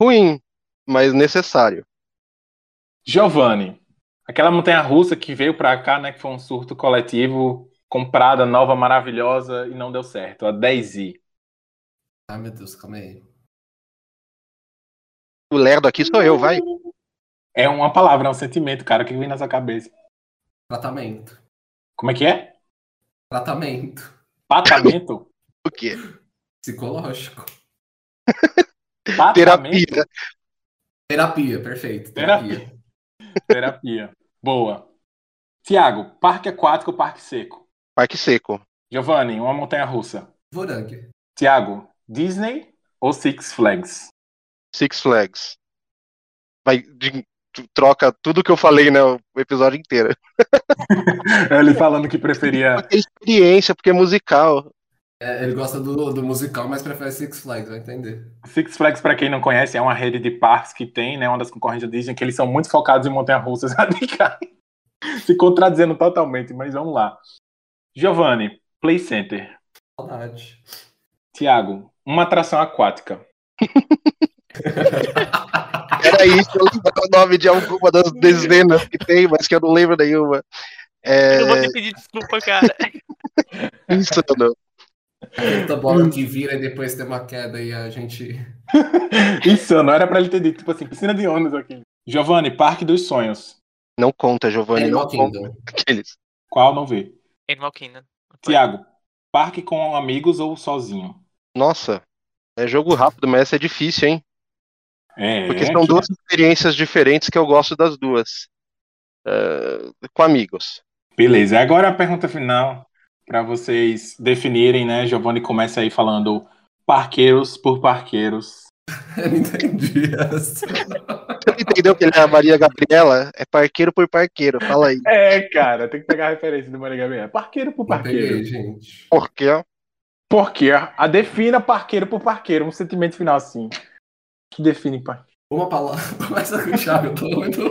ruim, mas necessário. Giovanni, aquela montanha russa que veio pra cá, né? Que foi um surto coletivo, comprada, nova, maravilhosa e não deu certo. A 10i. Ai, meu Deus, calma aí. O lerdo aqui sou eu, vai. É uma palavra, é um sentimento, cara, que vem na sua cabeça. Tratamento. Como é que é? Tratamento. Patamento? O quê? Psicológico. Terapia. Terapia, perfeito. Terapia. Terapia. Terapia. Boa. Tiago, parque aquático ou parque seco? Parque seco. Giovanni, uma montanha russa. Vorang. Tiago, Disney ou Six Flags? Six Flags. Vai, de- troca tudo que eu falei no episódio inteiro. Ele falando que preferia. Experiência, porque é musical. É, ele gosta do, do musical, mas prefere Six Flags, vai entender. Six Flags, pra quem não conhece, é uma rede de parques que tem, né? Uma das concorrentes da Disney, que eles são muito focados em montanhas-russas radicais. Se contradizendo totalmente, mas vamos lá. Giovanni, Play Center. Saudade. Tiago, uma atração aquática. Era isso, eu lembro o nome de alguma das dezenas que tem, mas que eu não lembro nenhuma. É Eu vou te pedir desculpa, cara. insano. Tanta bola que vira e depois tem uma queda e a gente. Isso, não era pra ele ter dito, tipo assim, piscina de ônibus aqui. Giovanni, Parque dos Sonhos. Não conta, Giovanni, não Animal conta. Aqueles. Qual não vê? Animal Kingdom. Tiago, parque com amigos ou sozinho? Nossa, é jogo rápido, mas essa é difícil, hein? É, Porque são que- duas experiências diferentes que eu gosto das duas. É, com amigos. Beleza, agora a pergunta final para vocês definirem, né? Giovanni começa aí falando parqueiros por parqueiros. Eu não entendi essa. Você entendeu que ele é a Maria Gabriela? É parqueiro por parqueiro, fala aí. É, cara, tem que pegar a referência do Maria Gabriela. Parqueiro por Não parqueiro. peguei, gente. Por quê? Porque a defina parqueiro por parqueiro, um sentimento final assim. Que define parqueiro. Uma palavra. Começa com chave, eu tô muito.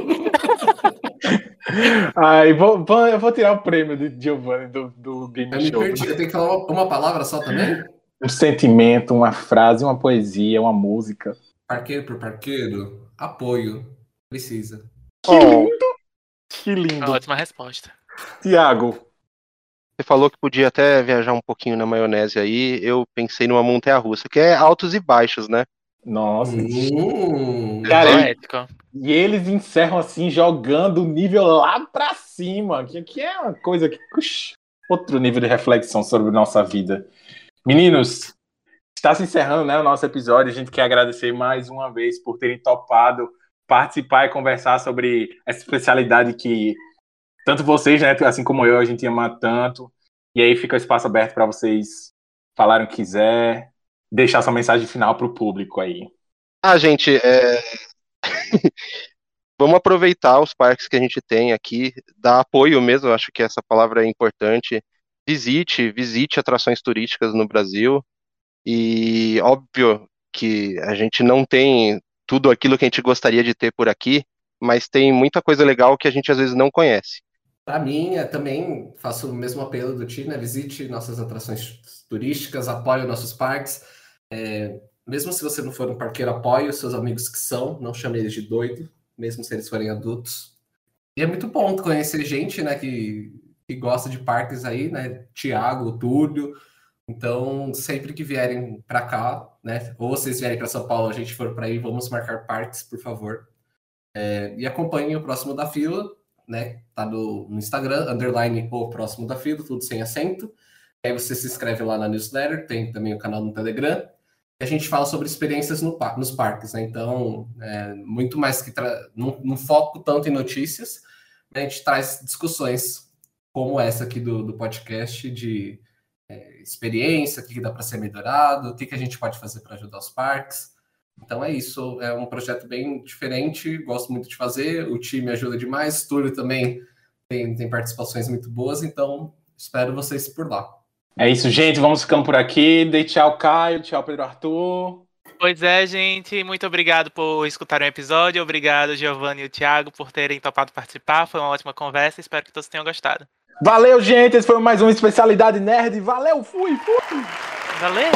Ai, vou, vou- eu vou tirar o prêmio de Giovanni do, do Game Eu me Show. perdi. Eu tenho que falar uma, uma palavra só também? Um sentimento, uma frase, uma poesia, uma música. Parqueiro por parqueiro? Apoio. Precisa. Oh, Que lindo. Uma ótima resposta. Tiago, você falou que podia até viajar um pouquinho na maionese aí. Eu pensei numa montanha russa, que é altos e baixos, né? nossa. Hum, Cara. E eles encerram assim, jogando o nível lá pra cima, que, que é uma coisa que. Ux, outro nível de reflexão sobre nossa vida. Meninos, está se encerrando né, o nosso episódio. A gente quer agradecer mais uma vez por terem topado participar e conversar sobre essa especialidade que tanto vocês, né, assim como eu, a gente ama tanto. E aí fica o espaço aberto para vocês falarem o que quiser, deixar sua mensagem final para o público aí. Ah, gente, é... vamos aproveitar os parques que a gente tem aqui, dar apoio mesmo, acho que essa palavra é importante. Visite, visite atrações turísticas no Brasil. E óbvio que a gente não tem tudo aquilo que a gente gostaria de ter por aqui, mas tem muita coisa legal que a gente às vezes não conhece. Para mim, eu também faço o mesmo apelo do Ti, né? Visite nossas atrações turísticas, apoie os nossos parques. É, mesmo se você não for um parqueiro, apoie os seus amigos que são, não chame eles de doido, mesmo se eles forem adultos. E é muito bom conhecer gente, né, que, que gosta de parques aí, né? Tiago, Túlio. Então, sempre que vierem para cá, né? Ou vocês vierem para São Paulo, a gente for para aí, vamos marcar parques, por favor. É, e acompanhem o próximo da fila né? Tá no, no Instagram, underline o próximo da fila, tudo sem acento. Aí você se inscreve lá na newsletter, tem também o canal no Telegram. E a gente fala sobre experiências no, nos parques, né? Então, é, muito mais que tra- não, não foco tanto em notícias, né? a gente traz discussões como essa aqui do, do podcast de é, experiência, o que que dá para ser melhorado, o que, que a gente pode fazer para ajudar os parques. Então é isso, é um projeto bem diferente, gosto muito de fazer, o time ajuda demais, Túlio também tem, tem participações muito boas, então espero vocês por lá. É isso, gente. Vamos ficando por aqui. Dei tchau, Caio. Tchau, Pedro Arthur. Pois é, gente. Muito obrigado por escutar o episódio. Obrigado, Giovanni e o Thiago, por terem topado participar. Foi uma ótima conversa. Espero que todos tenham gostado. Valeu, gente. Esse foi mais uma especialidade nerd. Valeu, fui, fui. Valeu!